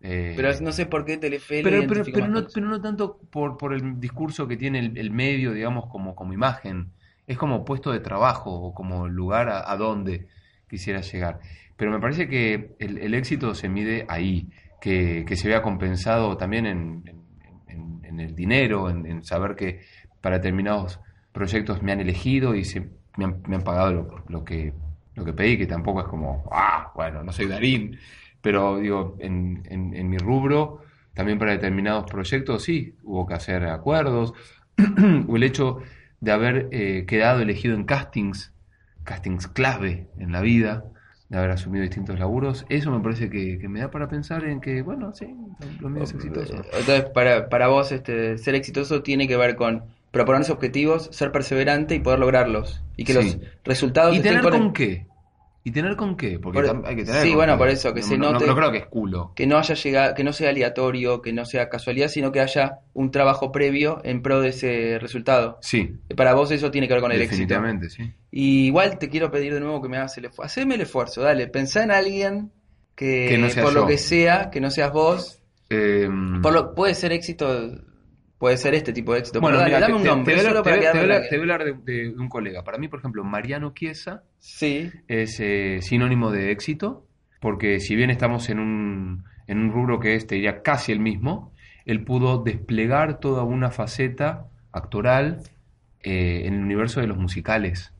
Eh, pero no sé por qué Telefe pero, pero, pero no, pero no tanto por, por el discurso que tiene el, el medio, digamos, como, como imagen. Es como puesto de trabajo o como lugar a, a donde quisiera llegar. Pero me parece que el, el éxito se mide ahí, que, que se vea compensado también en, en- en- en el dinero, en, en saber que para determinados proyectos me han elegido y se, me, han, me han pagado lo, lo que, lo que pedí, que tampoco es como, ah, bueno, no soy Darín, Pero digo, en, en, en mi rubro, también para determinados proyectos, sí, hubo que hacer acuerdos. *clears throat* o el hecho de haber eh, quedado elegido en castings, castings clave en la vida, de haber asumido distintos laburos, eso me parece que, que me da para pensar en que, bueno, sí, lo mío es exitoso. Entonces, para, para vos, este, ser exitoso tiene que ver con proponerse objetivos, ser perseverante y poder lograrlos. Y que Sí. los resultados ¿Y estén tener con el- qué? ¿Y tener con qué? Porque Por- tam- hay que tener sí, con bueno, qué. por eso, que No- se no- note- No, creo que es culo. que no haya llegado, que no sea aleatorio, que no sea casualidad, sino que haya un trabajo previo en pro de ese resultado. Sí, Para vos eso tiene que ver con el éxito. definitivamente, sí. Y igual te quiero pedir de nuevo que me hagas el esfuerzo. Haceme el esfuerzo, dale. Pensá en alguien que, no por yo. lo que sea, que no seas vos. Eh, Por lo, puede ser éxito, puede ser este tipo de éxito. bueno, dale, mira, dame un te- nombre, te voy a solo hablar- para te voy a- de, de un colega. Para mí, por ejemplo, Mariano Chiesa Sí, es eh, sinónimo de éxito, porque si bien estamos en un, en un rubro que es, te diría, casi el mismo, él pudo desplegar toda una faceta actoral eh, en el universo de los musicales.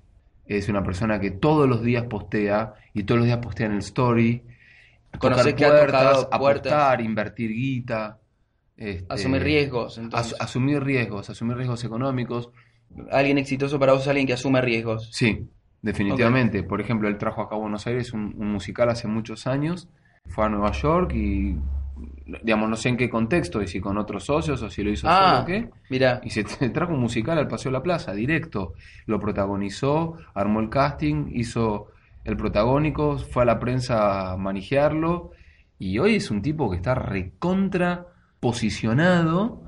Es una persona que todos los días postea y todos los días postea en el story. Conocés tocar que ha puertas, tocado puertas. apostar, invertir guita. Este, asumir riesgos. Entonces, as- asumir riesgos, asumir riesgos económicos. alguien exitoso para vos es alguien que asume riesgos. Sí, definitivamente. Por ejemplo, él trajo acá a Buenos Aires un, un musical hace muchos años. Fue a Nueva York y, digamos, no sé en qué contexto, y si con otros socios o si lo hizo solo Ah, o qué. mira, Y se *laughs* trajo un musical al Paseo de la Plaza, directo. Lo protagonizó, armó el casting, hizo el protagónico, fue a la prensa a manejarlo. Y hoy es un tipo que está recontra posicionado.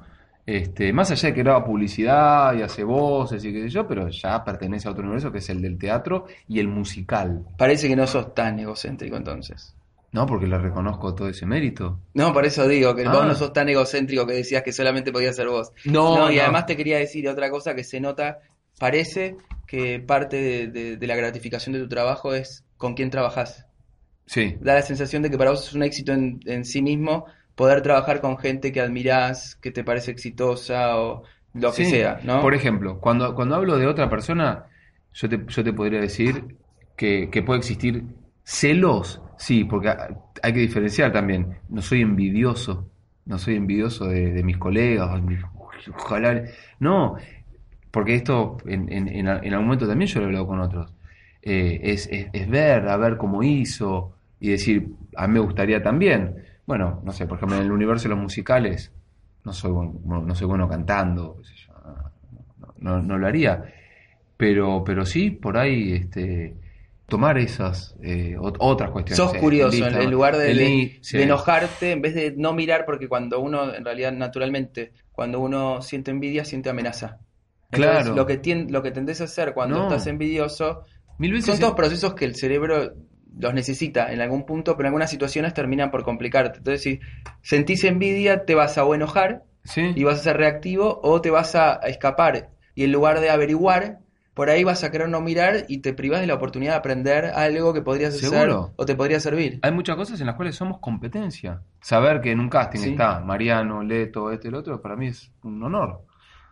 Este, más allá de que graba publicidad y hace voces y qué sé yo, pero ya pertenece a otro universo que es el del teatro y el musical. parece que no sos tan egocéntrico entonces. No, porque le reconozco todo ese mérito. No, por eso digo que Ah. vos no sos tan egocéntrico que decías que solamente podías ser vos. No, y no. además te quería decir otra cosa que se nota, parece que parte de, de- de la gratificación de tu trabajo es con quién trabajas. Sí, Da la sensación de que para vos es un éxito en, en sí mismo poder trabajar con gente que admirás, que te parece exitosa o lo que Sí. sea, ¿no? Por ejemplo, cuando, cuando hablo de otra persona, yo te, yo te podría decir que, que puede existir celos, sí, porque ha- hay que diferenciar también. No soy envidioso, no soy envidioso de, de mis colegas, ojalá. No, porque esto en, en, en, en algún momento también yo lo he hablado con otros. Eh, es, es, es ver, a ver cómo hizo y decir, a mí me gustaría también. Bueno, no sé, por ejemplo, en el universo de los musicales, no soy buen- no, soy bueno cantando, qué sé yo, no, no- no lo haría. Pero, pero sí, por ahí, este, tomar esas eh, ot- otras cuestiones. Sos curioso, lista, en lugar de, enojarte, en vez de no mirar, porque cuando uno, en realidad, naturalmente, cuando uno siente envidia, siente amenaza. Entonces, Claro. lo que, tien- lo que tendés a hacer cuando No. estás envidioso Mil veces son todos procesos que el cerebro los necesita en algún punto, pero en algunas situaciones terminan por complicarte. Entonces, si sentís envidia, te vas a o enojar Sí. y vas a ser reactivo o te vas a a escapar. Y en lugar de averiguar, por ahí vas a querer no mirar y te privas de la oportunidad de aprender algo que podrías hacer Seguro. o te podría servir. Hay muchas cosas en las cuales somos competencia. Saber que en un casting Sí. está Mariano, Leto, este y el otro, para mí es un honor.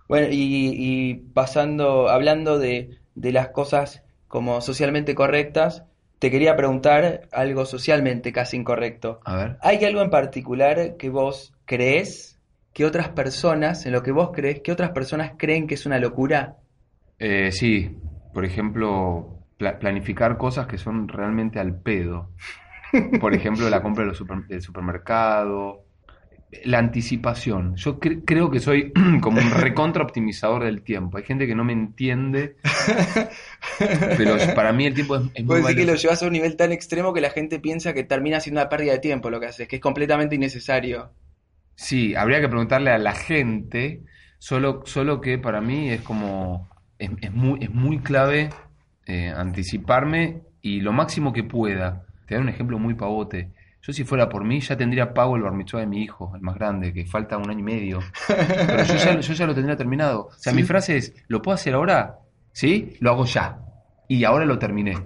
Bueno, y, y pasando, hablando de, de las cosas como socialmente correctas, te quería preguntar algo socialmente casi incorrecto. A ver. ¿Hay algo en particular que vos crees que otras personas, en lo que vos crees, que otras personas creen que es una locura? Eh, sí, por ejemplo, pla- planificar cosas que son realmente al pedo. Por ejemplo, la compra de los super- del supermercado, la anticipación. Yo cre- creo que soy *clears throat* como un recontra optimizador del tiempo. Hay gente que no me entiende, *laughs* pero para mí el tiempo es, es muy Puede decir que lo llevas a un nivel tan extremo que la gente piensa que termina siendo una pérdida de tiempo lo que haces, que es completamente innecesario. Sí, habría que preguntarle a la gente, solo, solo que para mí es como, es, es muy, es muy clave eh, anticiparme y lo máximo que pueda. Te doy un ejemplo muy pavote. Yo si fuera por mí ya tendría pago el bar mitzvah de mi hijo, el más grande, que falta un año y medio. Pero yo ya, *laughs* yo ya lo tendría terminado. O sea, Sí. mi frase es, ¿lo puedo hacer ahora? ¿Sí? Lo hago ya. Y ahora lo terminé.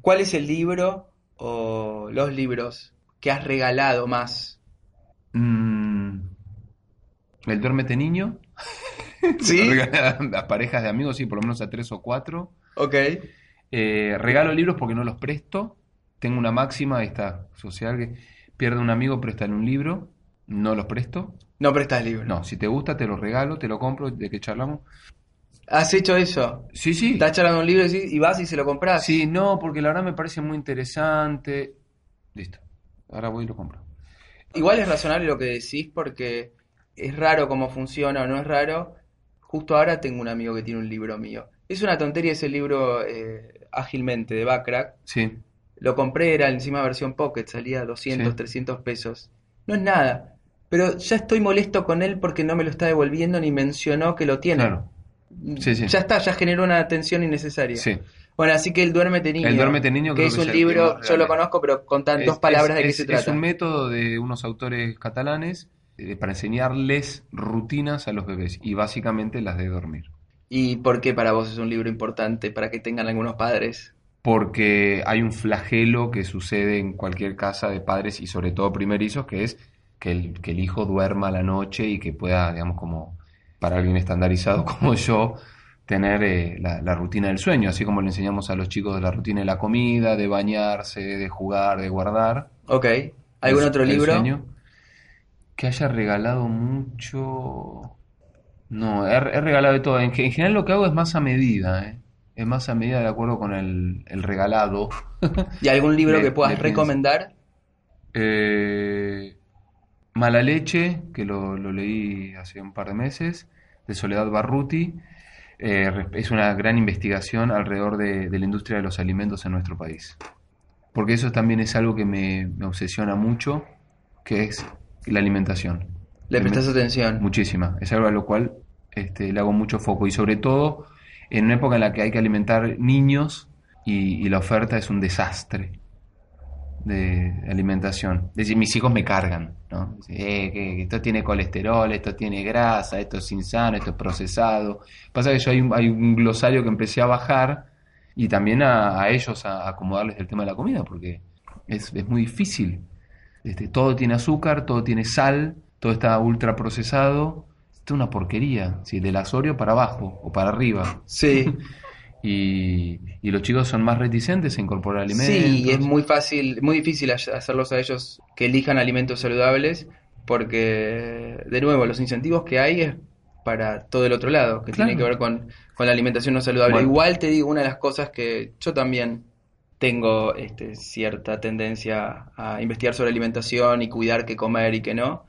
¿Cuál es el libro o los libros que has regalado más? Mm, el duérmete niño. *laughs* ¿Sí? a, *laughs* a parejas de amigos, sí, por lo menos a tres o cuatro. Ok. Eh, regalo libros porque no los presto. Tengo una máxima, esta social, que pierde un amigo, préstale un libro, no los presto. No prestas libro. No, si te gusta, te lo regalo, te lo compro, de que charlamos. ¿Has hecho eso? Sí, sí. Estás charlando un libro y y vas y se lo compras. Sí, no, porque la verdad me parece muy interesante. Listo. Ahora voy y lo compro. Igual es razonable lo que decís porque es raro cómo funciona o no es raro. Justo ahora tengo un amigo que tiene un libro mío. Es una tontería ese libro eh, ágilmente de Backrack. Sí. Lo compré, era encima versión Pocket, salía 200, Sí. 300 pesos. No es nada. Pero ya estoy molesto con él porque no me lo está devolviendo ni mencionó que lo tiene. Claro. Sí, sí. Ya está, ya generó una tensión innecesaria. Sí. Bueno, así que el Duérmete Niño. El Duérmete Niño que es un es libro, yo lo conozco, pero contan Es- dos palabras es- de qué es- se Es trata. un método de unos autores catalanes eh, para enseñarles rutinas a los bebés y básicamente las de dormir. ¿Y por qué para vos es un libro importante para que tengan algunos padres? Porque hay un flagelo que sucede en cualquier casa de padres y sobre todo primerizos, que es que el, que el hijo duerma a la noche y que pueda, digamos, como para alguien estandarizado *laughs* como yo, tener eh, la, la rutina del sueño, así como le enseñamos a los chicos de la rutina de la comida, de bañarse, de jugar, de guardar. Ok. ¿Algún otro libro? sueño. Que haya regalado mucho. No, he, he regalado de todo. En, en general lo que hago es más a medida, ¿eh? Más a medida de acuerdo con el, el regalado. *laughs* ¿Y algún libro Le- que puedas recomendar? Eh, Mala Leche, que lo, lo leí hace un par de meses, de Soledad Barruti. Eh, es una gran investigación alrededor de, de la industria de los alimentos en nuestro país. Porque eso también es algo que me, me obsesiona mucho, que es la alimentación. Le prestas atención. Muchísima. Es algo a lo cual este, le hago mucho foco. Y sobre todo en una época en la que hay que alimentar niños y, la oferta es un desastre de alimentación. Es decir, mis hijos me cargan, ¿no? "Eh, que esto tiene colesterol, esto tiene grasa, esto es insano, esto es procesado. Pasa que yo hay un, hay un glosario que empecé a bajar y también a, a ellos a acomodarles el tema de la comida, porque es, es muy difícil. Este, todo tiene azúcar, todo tiene sal, todo está ultra procesado. Es una porquería, ¿sí? del asorio para abajo o para arriba. Sí, *laughs* Y, y los chicos son más reticentes a incorporar alimentos. sí, y es muy fácil, muy difícil ha- hacerlos a ellos que elijan alimentos saludables porque, de nuevo, los incentivos que hay es para todo el otro lado, que tiene que ver con, con la alimentación no saludable. Bueno. Igual te digo, una de las cosas que yo también tengo este, cierta tendencia a investigar sobre alimentación y cuidar qué comer y qué no.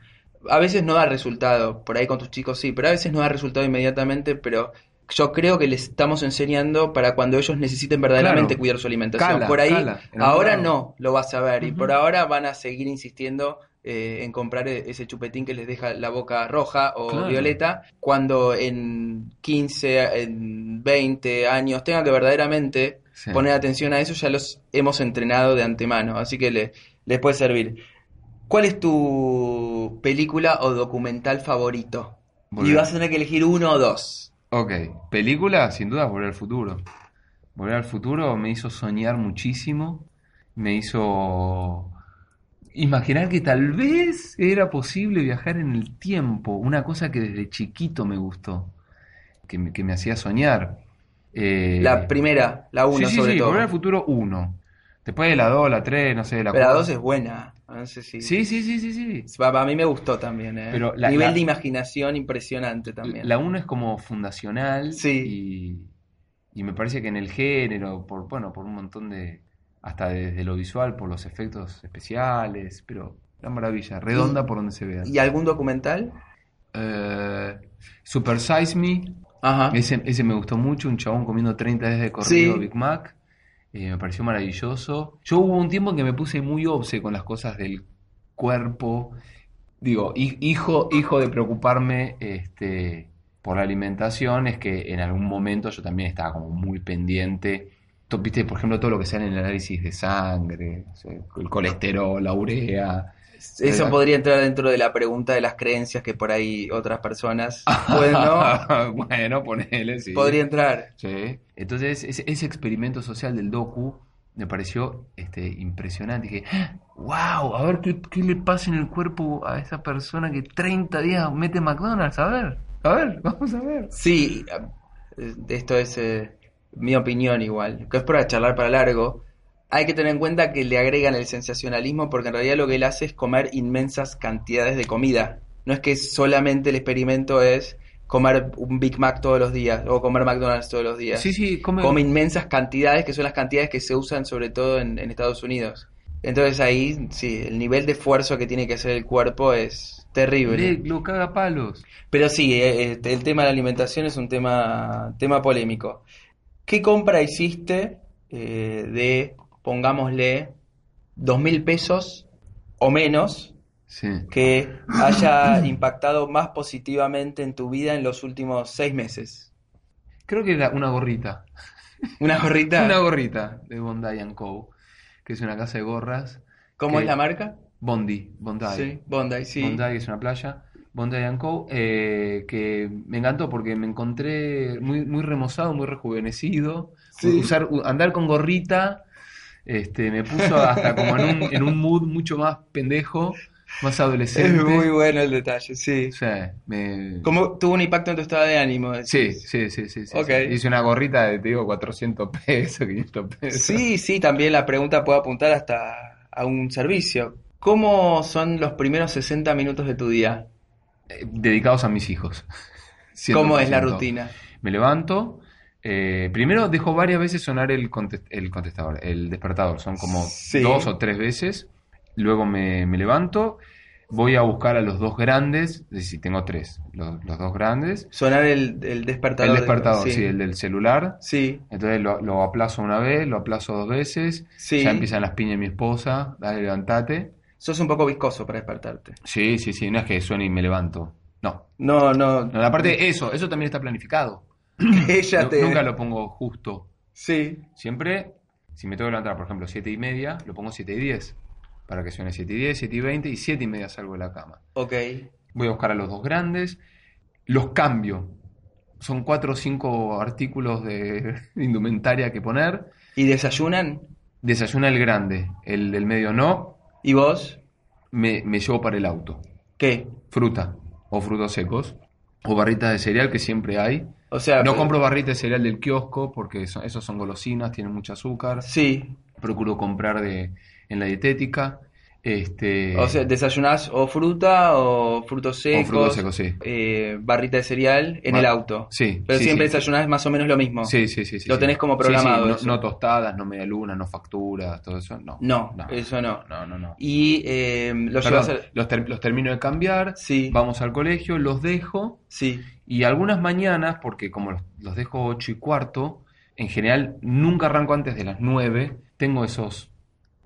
A veces no da resultado, por ahí con tus chicos sí, pero a veces no da resultado inmediatamente, pero yo creo que les estamos enseñando para cuando ellos necesiten verdaderamente Claro. cuidar su alimentación. Cala, por ahí, cala, ahora no lo vas a ver, y por ahora van a seguir insistiendo eh, en comprar e- ese chupetín que les deja la boca roja o Claro. violeta, cuando en 15, en 20 años tengan que verdaderamente Sí. poner atención a eso, ya los hemos entrenado de antemano, así que le- les puede servir. ¿Cuál es tu película o documental favorito? Y vas a tener que elegir uno o dos. Ok, película, sin duda, Volver al Futuro. Volver al Futuro me hizo soñar muchísimo, me hizo imaginar que tal vez era posible viajar en el tiempo, una cosa que desde chiquito me gustó, que me, que me hacía soñar. Eh, La primera, la uno sí, sí, sobre sí, todo. Volver al Futuro 1. Después de la 2, la 3, no sé, la Pero la 4. dos es buena. No sé si... Sí, sí, sí, sí, sí. Va- A mí me gustó también, ¿eh? Pero la- Nivel la- de imaginación impresionante también. La 1 es como fundacional Sí. y, y me parece que en el género, por bueno, por un montón de, hasta desde lo visual, por los efectos especiales, pero la maravilla, redonda Y- por donde se vea. ¿Y algún documental? Eh, Super Size Me, Ajá. ese, ese me gustó mucho, un chabón comiendo 30 veces de corrido Sí. Big Mac, eh, me pareció maravilloso. Yo hubo un tiempo en que me puse muy obse con las cosas del cuerpo, digo, hi- hijo, hijo de preocuparme este, por la alimentación, es que en algún momento yo también estaba como muy pendiente. Viste, por ejemplo, todo lo que sale en el análisis de sangre, el colesterol, la urea. Eso podría entrar dentro de la pregunta de las creencias que por ahí otras personas *laughs* pueden, ¿no? bueno, ponele, sí. Podría entrar. Sí. Entonces, ese, ese experimento social del docu me pareció este, impresionante. Dije, wow, a ver qué, qué le pasa en el cuerpo a esa persona que 30 días mete McDonald's. A ver, a ver, *laughs* vamos a ver. Sí, eh, esto es eh, mi opinión igual, que es para charlar para largo. Hay que tener en cuenta que le agregan el sensacionalismo porque en realidad lo que él hace es comer inmensas cantidades de comida. No es que solamente el experimento es comer un Big Mac todos los días o comer McDonald's todos los días. Sí, sí, come... Come inmensas cantidades que son las cantidades que se usan sobre todo en, en Estados Unidos. Entonces ahí, sí, el nivel de esfuerzo que tiene que hacer el cuerpo es terrible. Le- lo caga palos. Pero sí, eh, este, el tema de la alimentación es un tema, tema polémico. ¿Qué compra hiciste eh, de, pongámosle, dos mil pesos o menos Sí. que haya *clears throat* impactado más positivamente en tu vida en los últimos seis meses? Creo que era una gorrita. ¿Una gorrita? *laughs* Una gorrita de Bondi Co. Que es una casa de gorras. ¿Cómo que- es la marca? Bondi, Bondi. Sí, Bondi, sí. Bondi es una playa. Bondi Co. eh, que me encantó porque me encontré muy, muy remozado, muy rejuvenecido. Sí. Usar, andar con gorrita este, me puso hasta como en un, en un mood mucho más pendejo, más Es adolescente. muy bueno el detalle, sí. O sea, me... ¿Cómo tuvo un impacto en tu estado de ánimo? Sí, sí, sí, sí, sí, Ok. sí. Hice una gorrita de, te digo, 400 pesos, 500 pesos. Sí, sí, también la pregunta puede apuntar hasta a un servicio. ¿Cómo son los primeros 60 minutos de tu día? Eh, dedicados a mis hijos. ¿Cómo es la 100%. rutina? Me levanto. Eh, primero dejo varias veces sonar el, conte- el contestador, el despertador. Son como Sí. dos o tres veces. Luego me, me levanto. Voy a buscar a los dos grandes. Es decir, tengo tres. Los, los dos grandes. Sonar el, el despertador. El de- despertador, sí, el del celular. Sí, Entonces lo, lo aplazo una vez, lo aplazo dos veces. sí. Ya empiezan las piñas de mi esposa. Dale, levantate. Sos un poco viscoso para despertarte. Sí, sí, sí. No es que suene y me levanto. No. No, no. No, aparte, eso, eso también está planificado. *clears throat* Ella te. Nunca lo pongo justo. Sí. Siempre, si me tengo que levantar, por ejemplo, 7 y media, lo pongo 7 y 10. Para que suene 7 y 10, 7 y 20 y 7 y media salgo de la cama. Ok. Voy a buscar a los dos grandes. Los cambio. Son 4 o 5 artículos de *laughs* indumentaria que poner. ¿Y desayunan? Desayuna el grande. El del medio no. ¿Y vos? Me, me llevo para el auto. ¿Qué? Fruta. O frutos secos. O barritas de cereal que siempre hay. O sea. No compro barritas de cereal del kiosco porque son- esos son golosinas, tienen mucho azúcar. Sí. Procuro comprar de, en la dietética. Este, O sea, desayunás o fruta o frutos o secos. frutos secos, sí. eh, barrita de cereal en el auto. Sí, Pero sí, siempre sí. desayunás más o menos lo mismo. Sí, sí, sí, sí, Lo tenés como programado no, tostadas, no medialunas, no facturas, todo eso, no. No, eso no. No, no, no. Y eh, lo Perdón, a... los, ter- los termino de cambiar, Sí, vamos al colegio, los dejo sí. Y algunas mañanas, porque como los, los dejo 8 y cuarto, en general nunca arranco antes de las 9, tengo esos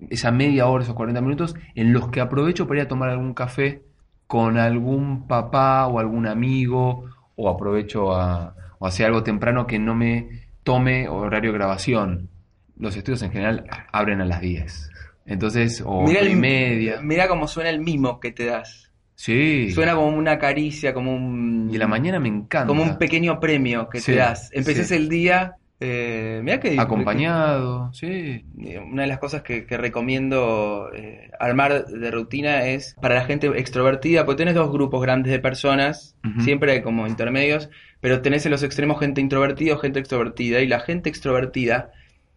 esa media hora, esos 40 minutos, en los que aprovecho para ir a tomar algún café con algún papá o algún amigo, o aprovecho a, o hacer algo temprano que no me tome horario de grabación. Los estudios en general abren a las 10. Entonces, o y media. Mira cómo suena el mimo que te das. Sí. Suena como una caricia, como un... Y la mañana me encanta. Como un pequeño premio que Sí, te das. Empezás sí. el día... Eh, mira que... Acompañado, sí. que- Una de las cosas que, que recomiendo eh, armar de rutina es para la gente extrovertida, porque tenés dos grupos grandes de personas, siempre hay como intermedios, pero tenés en los extremos gente introvertida o gente extrovertida, y la gente extrovertida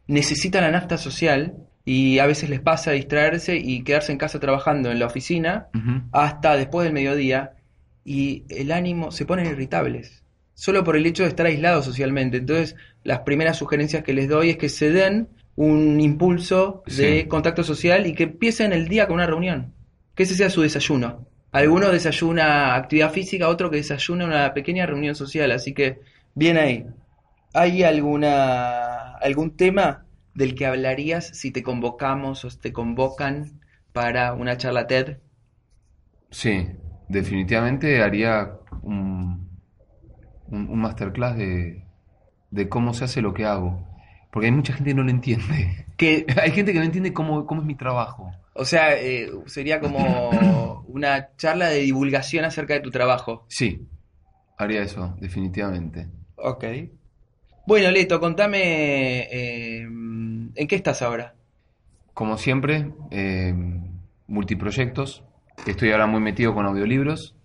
necesita la nafta social y a veces les pasa distraerse y quedarse en casa trabajando en la oficina hasta después del mediodía y el ánimo se ponen irritables solo por el hecho de estar aislados socialmente. Entonces, las primeras sugerencias que les doy es que se den un impulso de Sí. contacto social y que empiecen el día con una reunión. Que ese sea su desayuno. Alguno desayuna actividad física, otro que desayuna una pequeña reunión social, así que bien ahí. ¿Hay alguna algún tema del que hablarías si te convocamos o te convocan para una charla TED? Sí, definitivamente haría un, un, un masterclass de, de cómo se hace lo que hago. Porque hay mucha gente que no lo entiende. Que *laughs* Hay gente que no entiende cómo, cómo es mi trabajo. O sea, eh, sería como *clears throat* una charla de divulgación acerca de tu trabajo. Sí, haría eso, definitivamente. Ok. Bueno, Leto, contame eh, en qué estás ahora. Como siempre, eh, multiproyectos. Estoy ahora muy metido con audiolibros.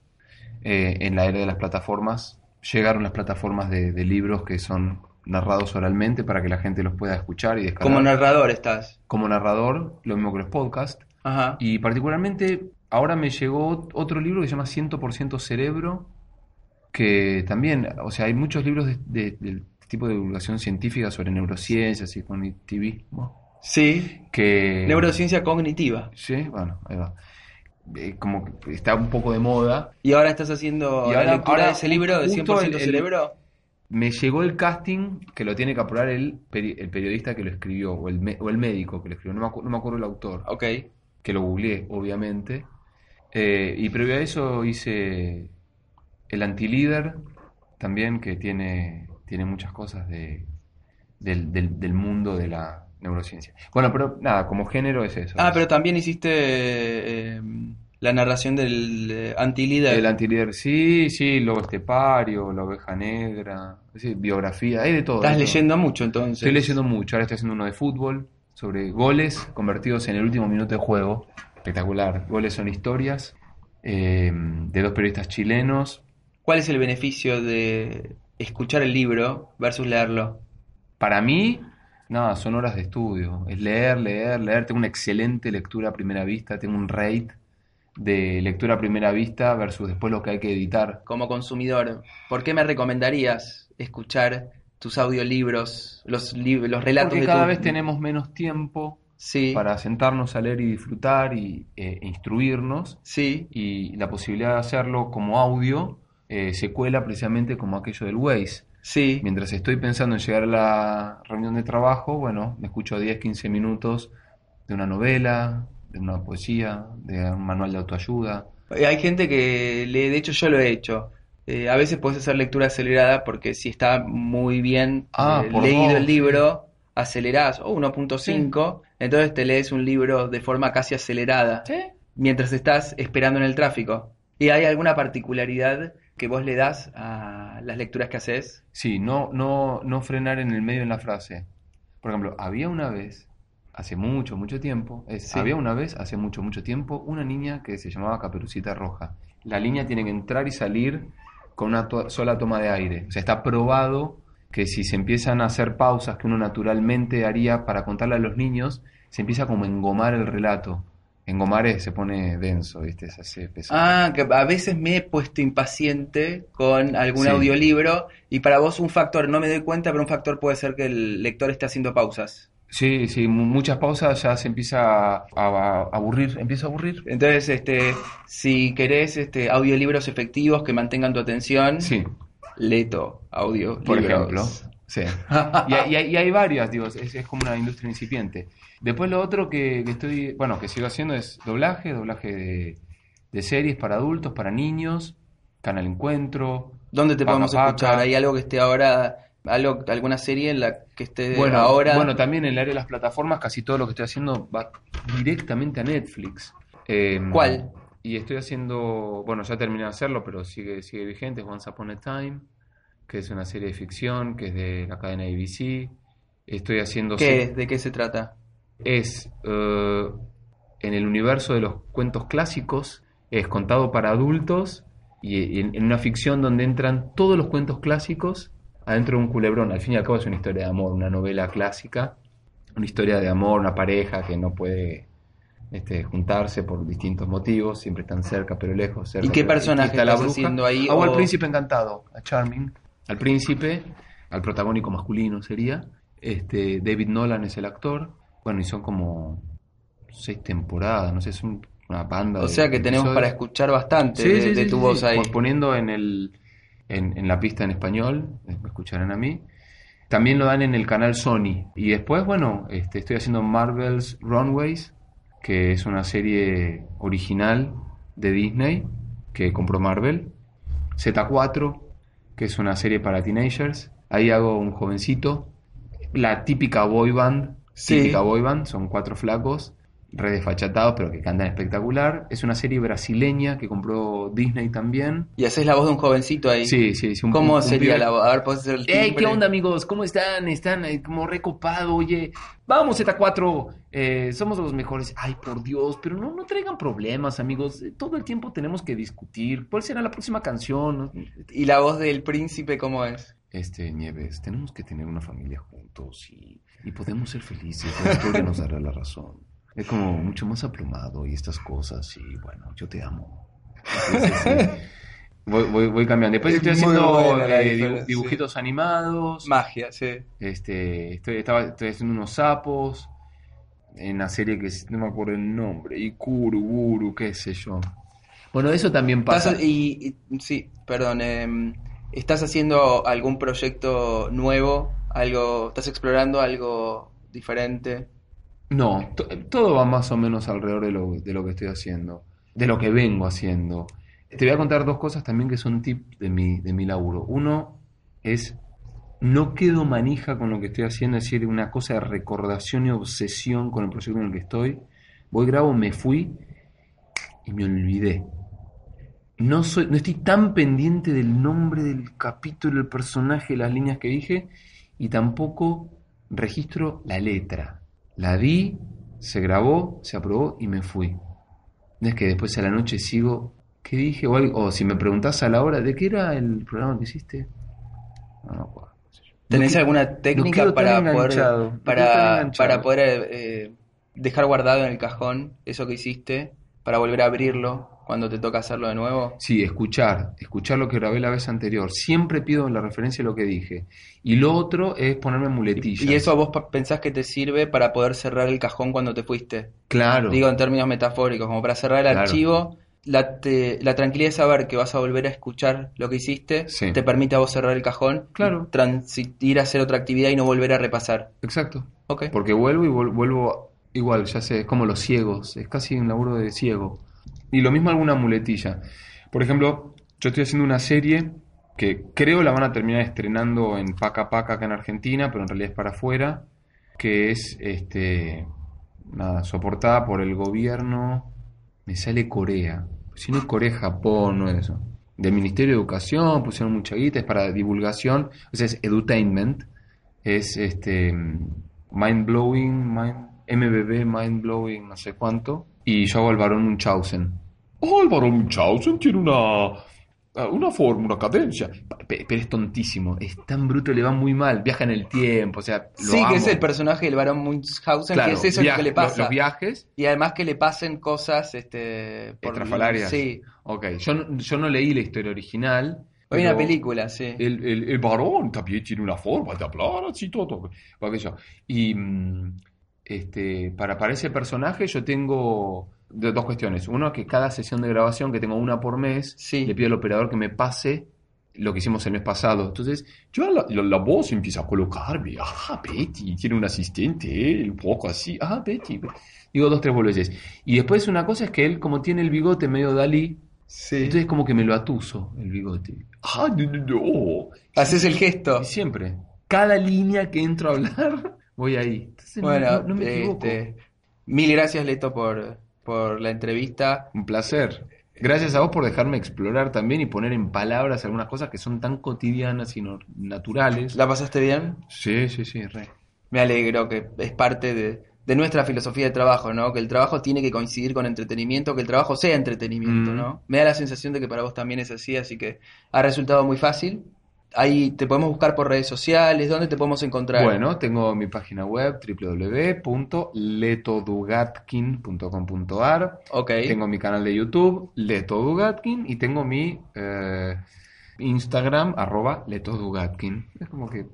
eh, en la era de las plataformas. Llegaron las plataformas de, de libros que son narrados oralmente para que la gente los pueda escuchar y descargar. Como narrador estás. Como narrador, lo mismo que los podcasts. Ajá. Y particularmente, ahora me llegó otro libro que se llama 100% Cerebro, que también, o sea, hay muchos libros de, tipo de divulgación científica sobre neurociencias y cognitivismo. Sí. Que, Neurociencia cognitiva. Sí, bueno, ahí va. Eh, como que está un poco de moda. Y ahora estás haciendo Y la ahora- lectura ahora de ese libro de justo 100% el- el- cerebro. Me llegó el casting que lo tiene que apurar el, peri- el periodista que lo escribió, o el, me- o el médico que lo escribió, no me, acu- no me acuerdo el autor, Ok. que lo googleé, obviamente. Eh, y previo a eso hice el antilíder, también, que tiene, tiene muchas cosas de, del, del- del mundo de la neurociencia. Bueno, pero nada, como género es eso. Ah, es pero también hiciste eh, la narración del eh, antilíder. El antilíder, sí, sí, Lobo Estepario, La Oveja Negra, biografía, hay de todo. Estás de todo. leyendo mucho entonces. Estoy leyendo mucho, ahora estoy haciendo uno de fútbol, sobre goles convertidos en el último minuto de juego. Espectacular. Goles son historias eh, de dos periodistas chilenos. ¿Cuál es el beneficio de escuchar el libro versus leerlo? Para mí, nada, son horas de estudio. Es leer, leer, leer. Tengo una excelente lectura a primera vista, tengo un rate de lectura a primera vista versus después lo que hay que editar. Como consumidor, ¿por qué me recomendarías escuchar tus audiolibros, los, lib- los relatos Porque de cada tu- vez tenemos menos tiempo Sí, para sentarnos a leer y disfrutar y eh, instruirnos. sí, y la posibilidad de hacerlo como audio eh, se cuela precisamente como aquello del Waze. sí. Mientras estoy pensando en llegar a la reunión de trabajo, bueno, me escucho 10, 15 minutos de una novela, de una poesía, de un manual de autoayuda. Eh, Hay gente que lee, de hecho yo lo he hecho. Eh, a veces puedes hacer lectura acelerada porque si está muy bien Ah, eh, leído el libro, acelerás, o 1.5, entonces te lees un libro de forma casi acelerada mientras estás esperando en el tráfico. ¿Y hay alguna particularidad que vos le das a las lecturas que haces? Sí, no, no, no frenar en el medio en la frase. Por ejemplo, había una vez, hace mucho, mucho tiempo, es, Sí. había una vez, hace mucho, mucho tiempo, una niña que se llamaba Caperucita Roja. La línea tiene que entrar y salir con una to- sola toma de aire. O sea, está probado que si se empiezan a hacer pausas que uno naturalmente haría para contarle a los niños, se empieza como a engomar el relato. Engomar es, se pone denso, ¿viste? Se hace pesado. Ah, que a veces me he puesto impaciente con algún Sí. audiolibro y para vos un factor, no me doy cuenta, pero un factor puede ser que el lector esté haciendo pausas. Sí, sí, mu- muchas pausas ya se empieza a, a aburrir, empieza a aburrir. Entonces, este, si querés este, audiolibros efectivos que mantengan tu atención, Sí, leto audio. por ejemplo. Sí. *laughs* Y, hay- y hay, y hay varias, digo, es, es como una industria incipiente. Después lo otro que, que estoy, bueno, que sigo haciendo es doblaje, doblaje de, de series para adultos, para niños, Canal Encuentro. ¿Dónde te Paca podemos Paca. escuchar? ¿Hay algo que esté ahora, algo, alguna serie en la que esté Bueno, ahora? bueno, también en el área de las plataformas casi todo lo que estoy haciendo va directamente a Netflix. Eh, ¿Cuál? Y estoy haciendo, bueno, ya terminé de hacerlo, pero sigue, sigue vigente, es Once Upon a Time, que es una serie de ficción, que es de la cadena ABC. Estoy haciendo... ¿Qué? ¿De qué se trata? es eh, en el universo de los cuentos clásicos, es contado para adultos y, y en, en una ficción donde entran todos los cuentos clásicos adentro de un culebrón. Al fin y al cabo es una historia de amor, una novela clásica, una historia de amor, una pareja que no puede este, juntarse por distintos motivos, siempre están cerca pero lejos. cerca, ¿Y qué personaje está la estás bruja. haciendo ahí, Hago al o- príncipe encantado, a Charming, al príncipe, al protagónico masculino sería. Este, David Nolan es el actor. Bueno, y son como seis temporadas, no sé, es un- una banda O de sea que tenemos episodios. para escuchar bastante Sí, de, sí, de sí, tu voz sí. ahí. Pon- Poniendo en, el, en, en la pista en español, eh, me escucharán a mí. También lo dan en el canal Sony. Y después, bueno, este, estoy haciendo Marvel's Runways, que es una serie original de Disney que compró Marvel. Z4, que es una serie para teenagers. Ahí hago un jovencito. La típica boy band. Sí. Típica boy band, son cuatro flacos, re desfachatados, pero que cantan espectacular. Es una serie brasileña que compró Disney también. Y haces la voz de un jovencito ahí. Sí, sí, sí. un- ¿Cómo un sería la voz? A ver, ¿puedes hacer el Hey, ¿qué onda amigos? ¿Cómo están? Están eh, como recopado, oye. Vamos Z4, eh, somos los mejores. Ay, por Dios, pero no, no traigan problemas, amigos. Eh, Todo el tiempo tenemos que discutir. ¿Cuál será la próxima canción? ¿Y la voz del príncipe cómo es? este, Nieves, tenemos que tener una familia juntos y, y podemos ser felices, la historia nos dará la razón. Es como mucho más aplomado y estas cosas y bueno, yo te amo. Entonces, sí, *laughs* voy, voy, voy cambiando. Después Es estoy haciendo eh, dibujitos animados. Magia, sí. Este, estoy, estaba, estoy haciendo unos sapos en una serie que no me acuerdo el nombre, Ikuru, Guru, qué sé yo. Bueno, eso también pasa. Estás- y, y- sí, perdón. em, ¿Estás haciendo algún proyecto nuevo? algo ¿Estás explorando algo diferente? No, to- todo va más o menos alrededor de lo, de lo que estoy haciendo, de lo que vengo haciendo. Te voy a contar dos cosas también que son tips de mi, de mi laburo. Uno es, no quedo manija con lo que estoy haciendo, es decir, una cosa de recordación y obsesión con el proyecto en el que estoy. Voy, grabo, me fui y me olvidé. No, soy, no estoy tan pendiente del nombre del capítulo, el personaje, las líneas que dije, y tampoco registro la letra. La di, se grabó, se aprobó y me fui. No es que después a la noche sigo, ¿qué dije? O, algo- o si me preguntás a la hora, ¿de qué era el programa que hiciste? No me ¿Tenés que- alguna técnica para poder, para, para poder eh, dejar guardado en el cajón eso que hiciste, para volver a abrirlo cuando te toca hacerlo de nuevo? Sí, escuchar, escuchar lo que grabé la vez anterior. Siempre pido la referencia lo que dije. Y lo otro es ponerme muletillas. ¿Y eso vos pensás que te sirve para poder cerrar el cajón cuando te fuiste? Claro. Digo en términos metafóricos, como para cerrar el Claro. archivo, la, te- la tranquilidad de saber que vas a volver a escuchar lo que hiciste, Sí. te permite a vos cerrar el cajón, Claro. transitir a hacer otra actividad y no volver a repasar. Exacto. Ok. Porque vuelvo y vuelvo igual, ya sé, es como los ciegos, es casi un laburo de ciego. Y lo mismo alguna muletilla. Por ejemplo, yo estoy haciendo una serie que creo la van a terminar estrenando en Paca Paca acá en Argentina, pero en realidad es para afuera, que es este nada, soportada por el gobierno, me sale Corea. Si no Corea, Japón, no es eso. Del Ministerio de Educación, pusieron mucha guita, es para divulgación, o sea, es edutainment, es este mind blowing, mind, MBB, mind blowing, no sé cuánto, y yo hago al varón Munchausen. Oh, el varón Munchausen tiene una, una forma, una cadencia. Pe- Pero es tontísimo, es tan bruto, le va muy mal, viaja en el tiempo, o sea, lo Sí, que es el personaje del varón Munchausen, Claro, que es eso lo que le pasa. Los viajes, Y además que le pasen cosas este, Estrafalarias. Sí. ok, yo no, yo no leí la historia original. Hay pero una película, sí. El, el, el varón también tiene una forma de hablar así todo. Y mm, este, para, para ese personaje yo tengo de- dos cuestiones. Uno, que cada sesión de grabación, que tengo una por mes, Sí. le pido al operador que me pase lo que hicimos el mes pasado. Entonces, yo la, la, la voz empieza a colocarme. Ah, Betty, tiene un asistente, eh, un poco así. Ah, Betty. Digo dos, tres boludeces. Y después una cosa es que él, como tiene el bigote medio Dalí, Sí. entonces como que me lo atuso el bigote. Ah, no, no, no. Haces el gesto. Y siempre. Cada línea que entro a hablar, *laughs* voy ahí. Entonces, no- Bueno, no, no me equivoco. este, mil gracias, Leto, por, por la entrevista. Un placer. Gracias a vos por dejarme explorar también y poner en palabras algunas cosas que son tan cotidianas y no- naturales. ¿La pasaste bien? Sí, sí, sí, re. Me alegro que es parte de, de nuestra filosofía de trabajo, ¿no? Que el trabajo tiene que coincidir con entretenimiento, que el trabajo sea entretenimiento, Mm. ¿no? Me da la sensación de que para vos también es así, así que ha resultado muy fácil. Ahí te podemos buscar por redes sociales, ¿dónde te podemos encontrar? Bueno, tengo mi página web www.letodugatkin.com.ar ok. Tengo mi canal de YouTube, Leto Dugatkin, y tengo mi eh, Instagram, arroba Leto Dugatkin. Es como que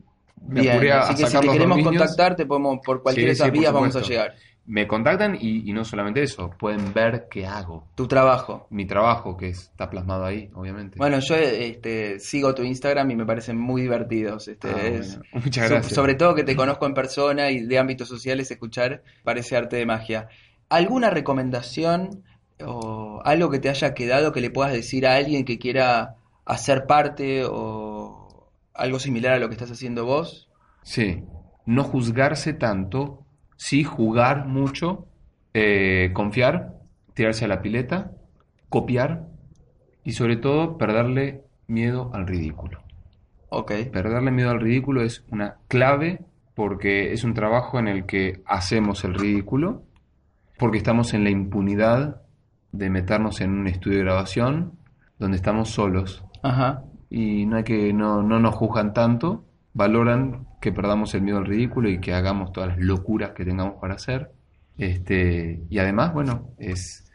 me Bien, apuré a, así que si te queremos dominios. contactar, te podemos, por cualquiera de Sí, esas sí, vías vamos a llegar. Me contactan y, y no solamente eso, pueden ver qué hago. Tu trabajo. Mi trabajo, que está plasmado ahí, obviamente. Bueno, yo este, sigo tu Instagram y me parecen muy divertidos. Este, Ah, es- bueno. *laughs* Muchas so- gracias. sobre todo que te conozco en persona y de ámbitos sociales, escuchar parece arte de magia. ¿Alguna recomendación o algo que te haya quedado que le puedas decir a alguien que quiera hacer parte o algo similar a lo que estás haciendo vos? Sí, no juzgarse tanto, sí jugar mucho, eh, confiar, tirarse a la pileta, copiar y sobre todo perderle miedo al ridículo. Ok. Perderle miedo al ridículo es una clave porque es un trabajo en el que hacemos el ridículo, porque estamos en la impunidad de meternos en un estudio de grabación donde estamos solos. Ajá. y no hay que no, no nos juzgan tanto, valoran que perdamos el miedo al ridículo y que hagamos todas las locuras que tengamos para hacer. Este, y además, bueno, es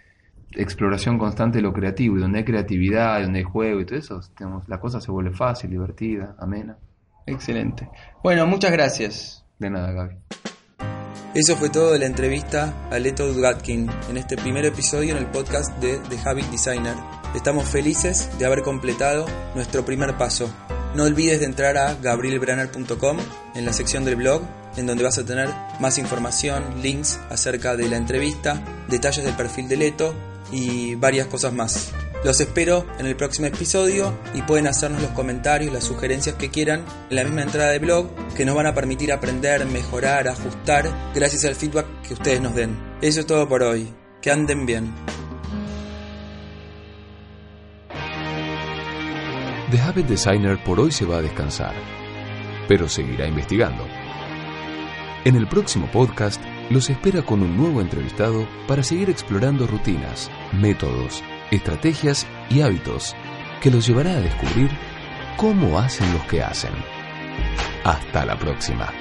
exploración constante de lo creativo, y donde hay creatividad, y donde hay juego y todo eso, digamos, la cosa se vuelve fácil, divertida, amena. Excelente. Bueno, muchas gracias. De nada, Gaby. Eso fue todo de la entrevista a Leto Dugatkin en este primer episodio en el podcast de The Habit Designer. Estamos felices de haber completado nuestro primer paso. No olvides de entrar a gabrielbranner.com en la sección del blog, en donde vas a tener más información, links acerca de la entrevista, detalles del perfil de Leto y varias cosas más. Los espero en el próximo episodio y pueden hacernos los comentarios, las sugerencias que quieran en la misma entrada de blog que nos van a permitir aprender, mejorar, ajustar gracias al feedback que ustedes nos den. Eso es todo por hoy. Que anden bien. The Habit Designer por hoy se va a descansar, pero seguirá investigando. En el próximo podcast los espera con un nuevo entrevistado para seguir explorando rutinas, métodos, estrategias y hábitos que los llevará a descubrir cómo hacen los que hacen. Hasta la próxima.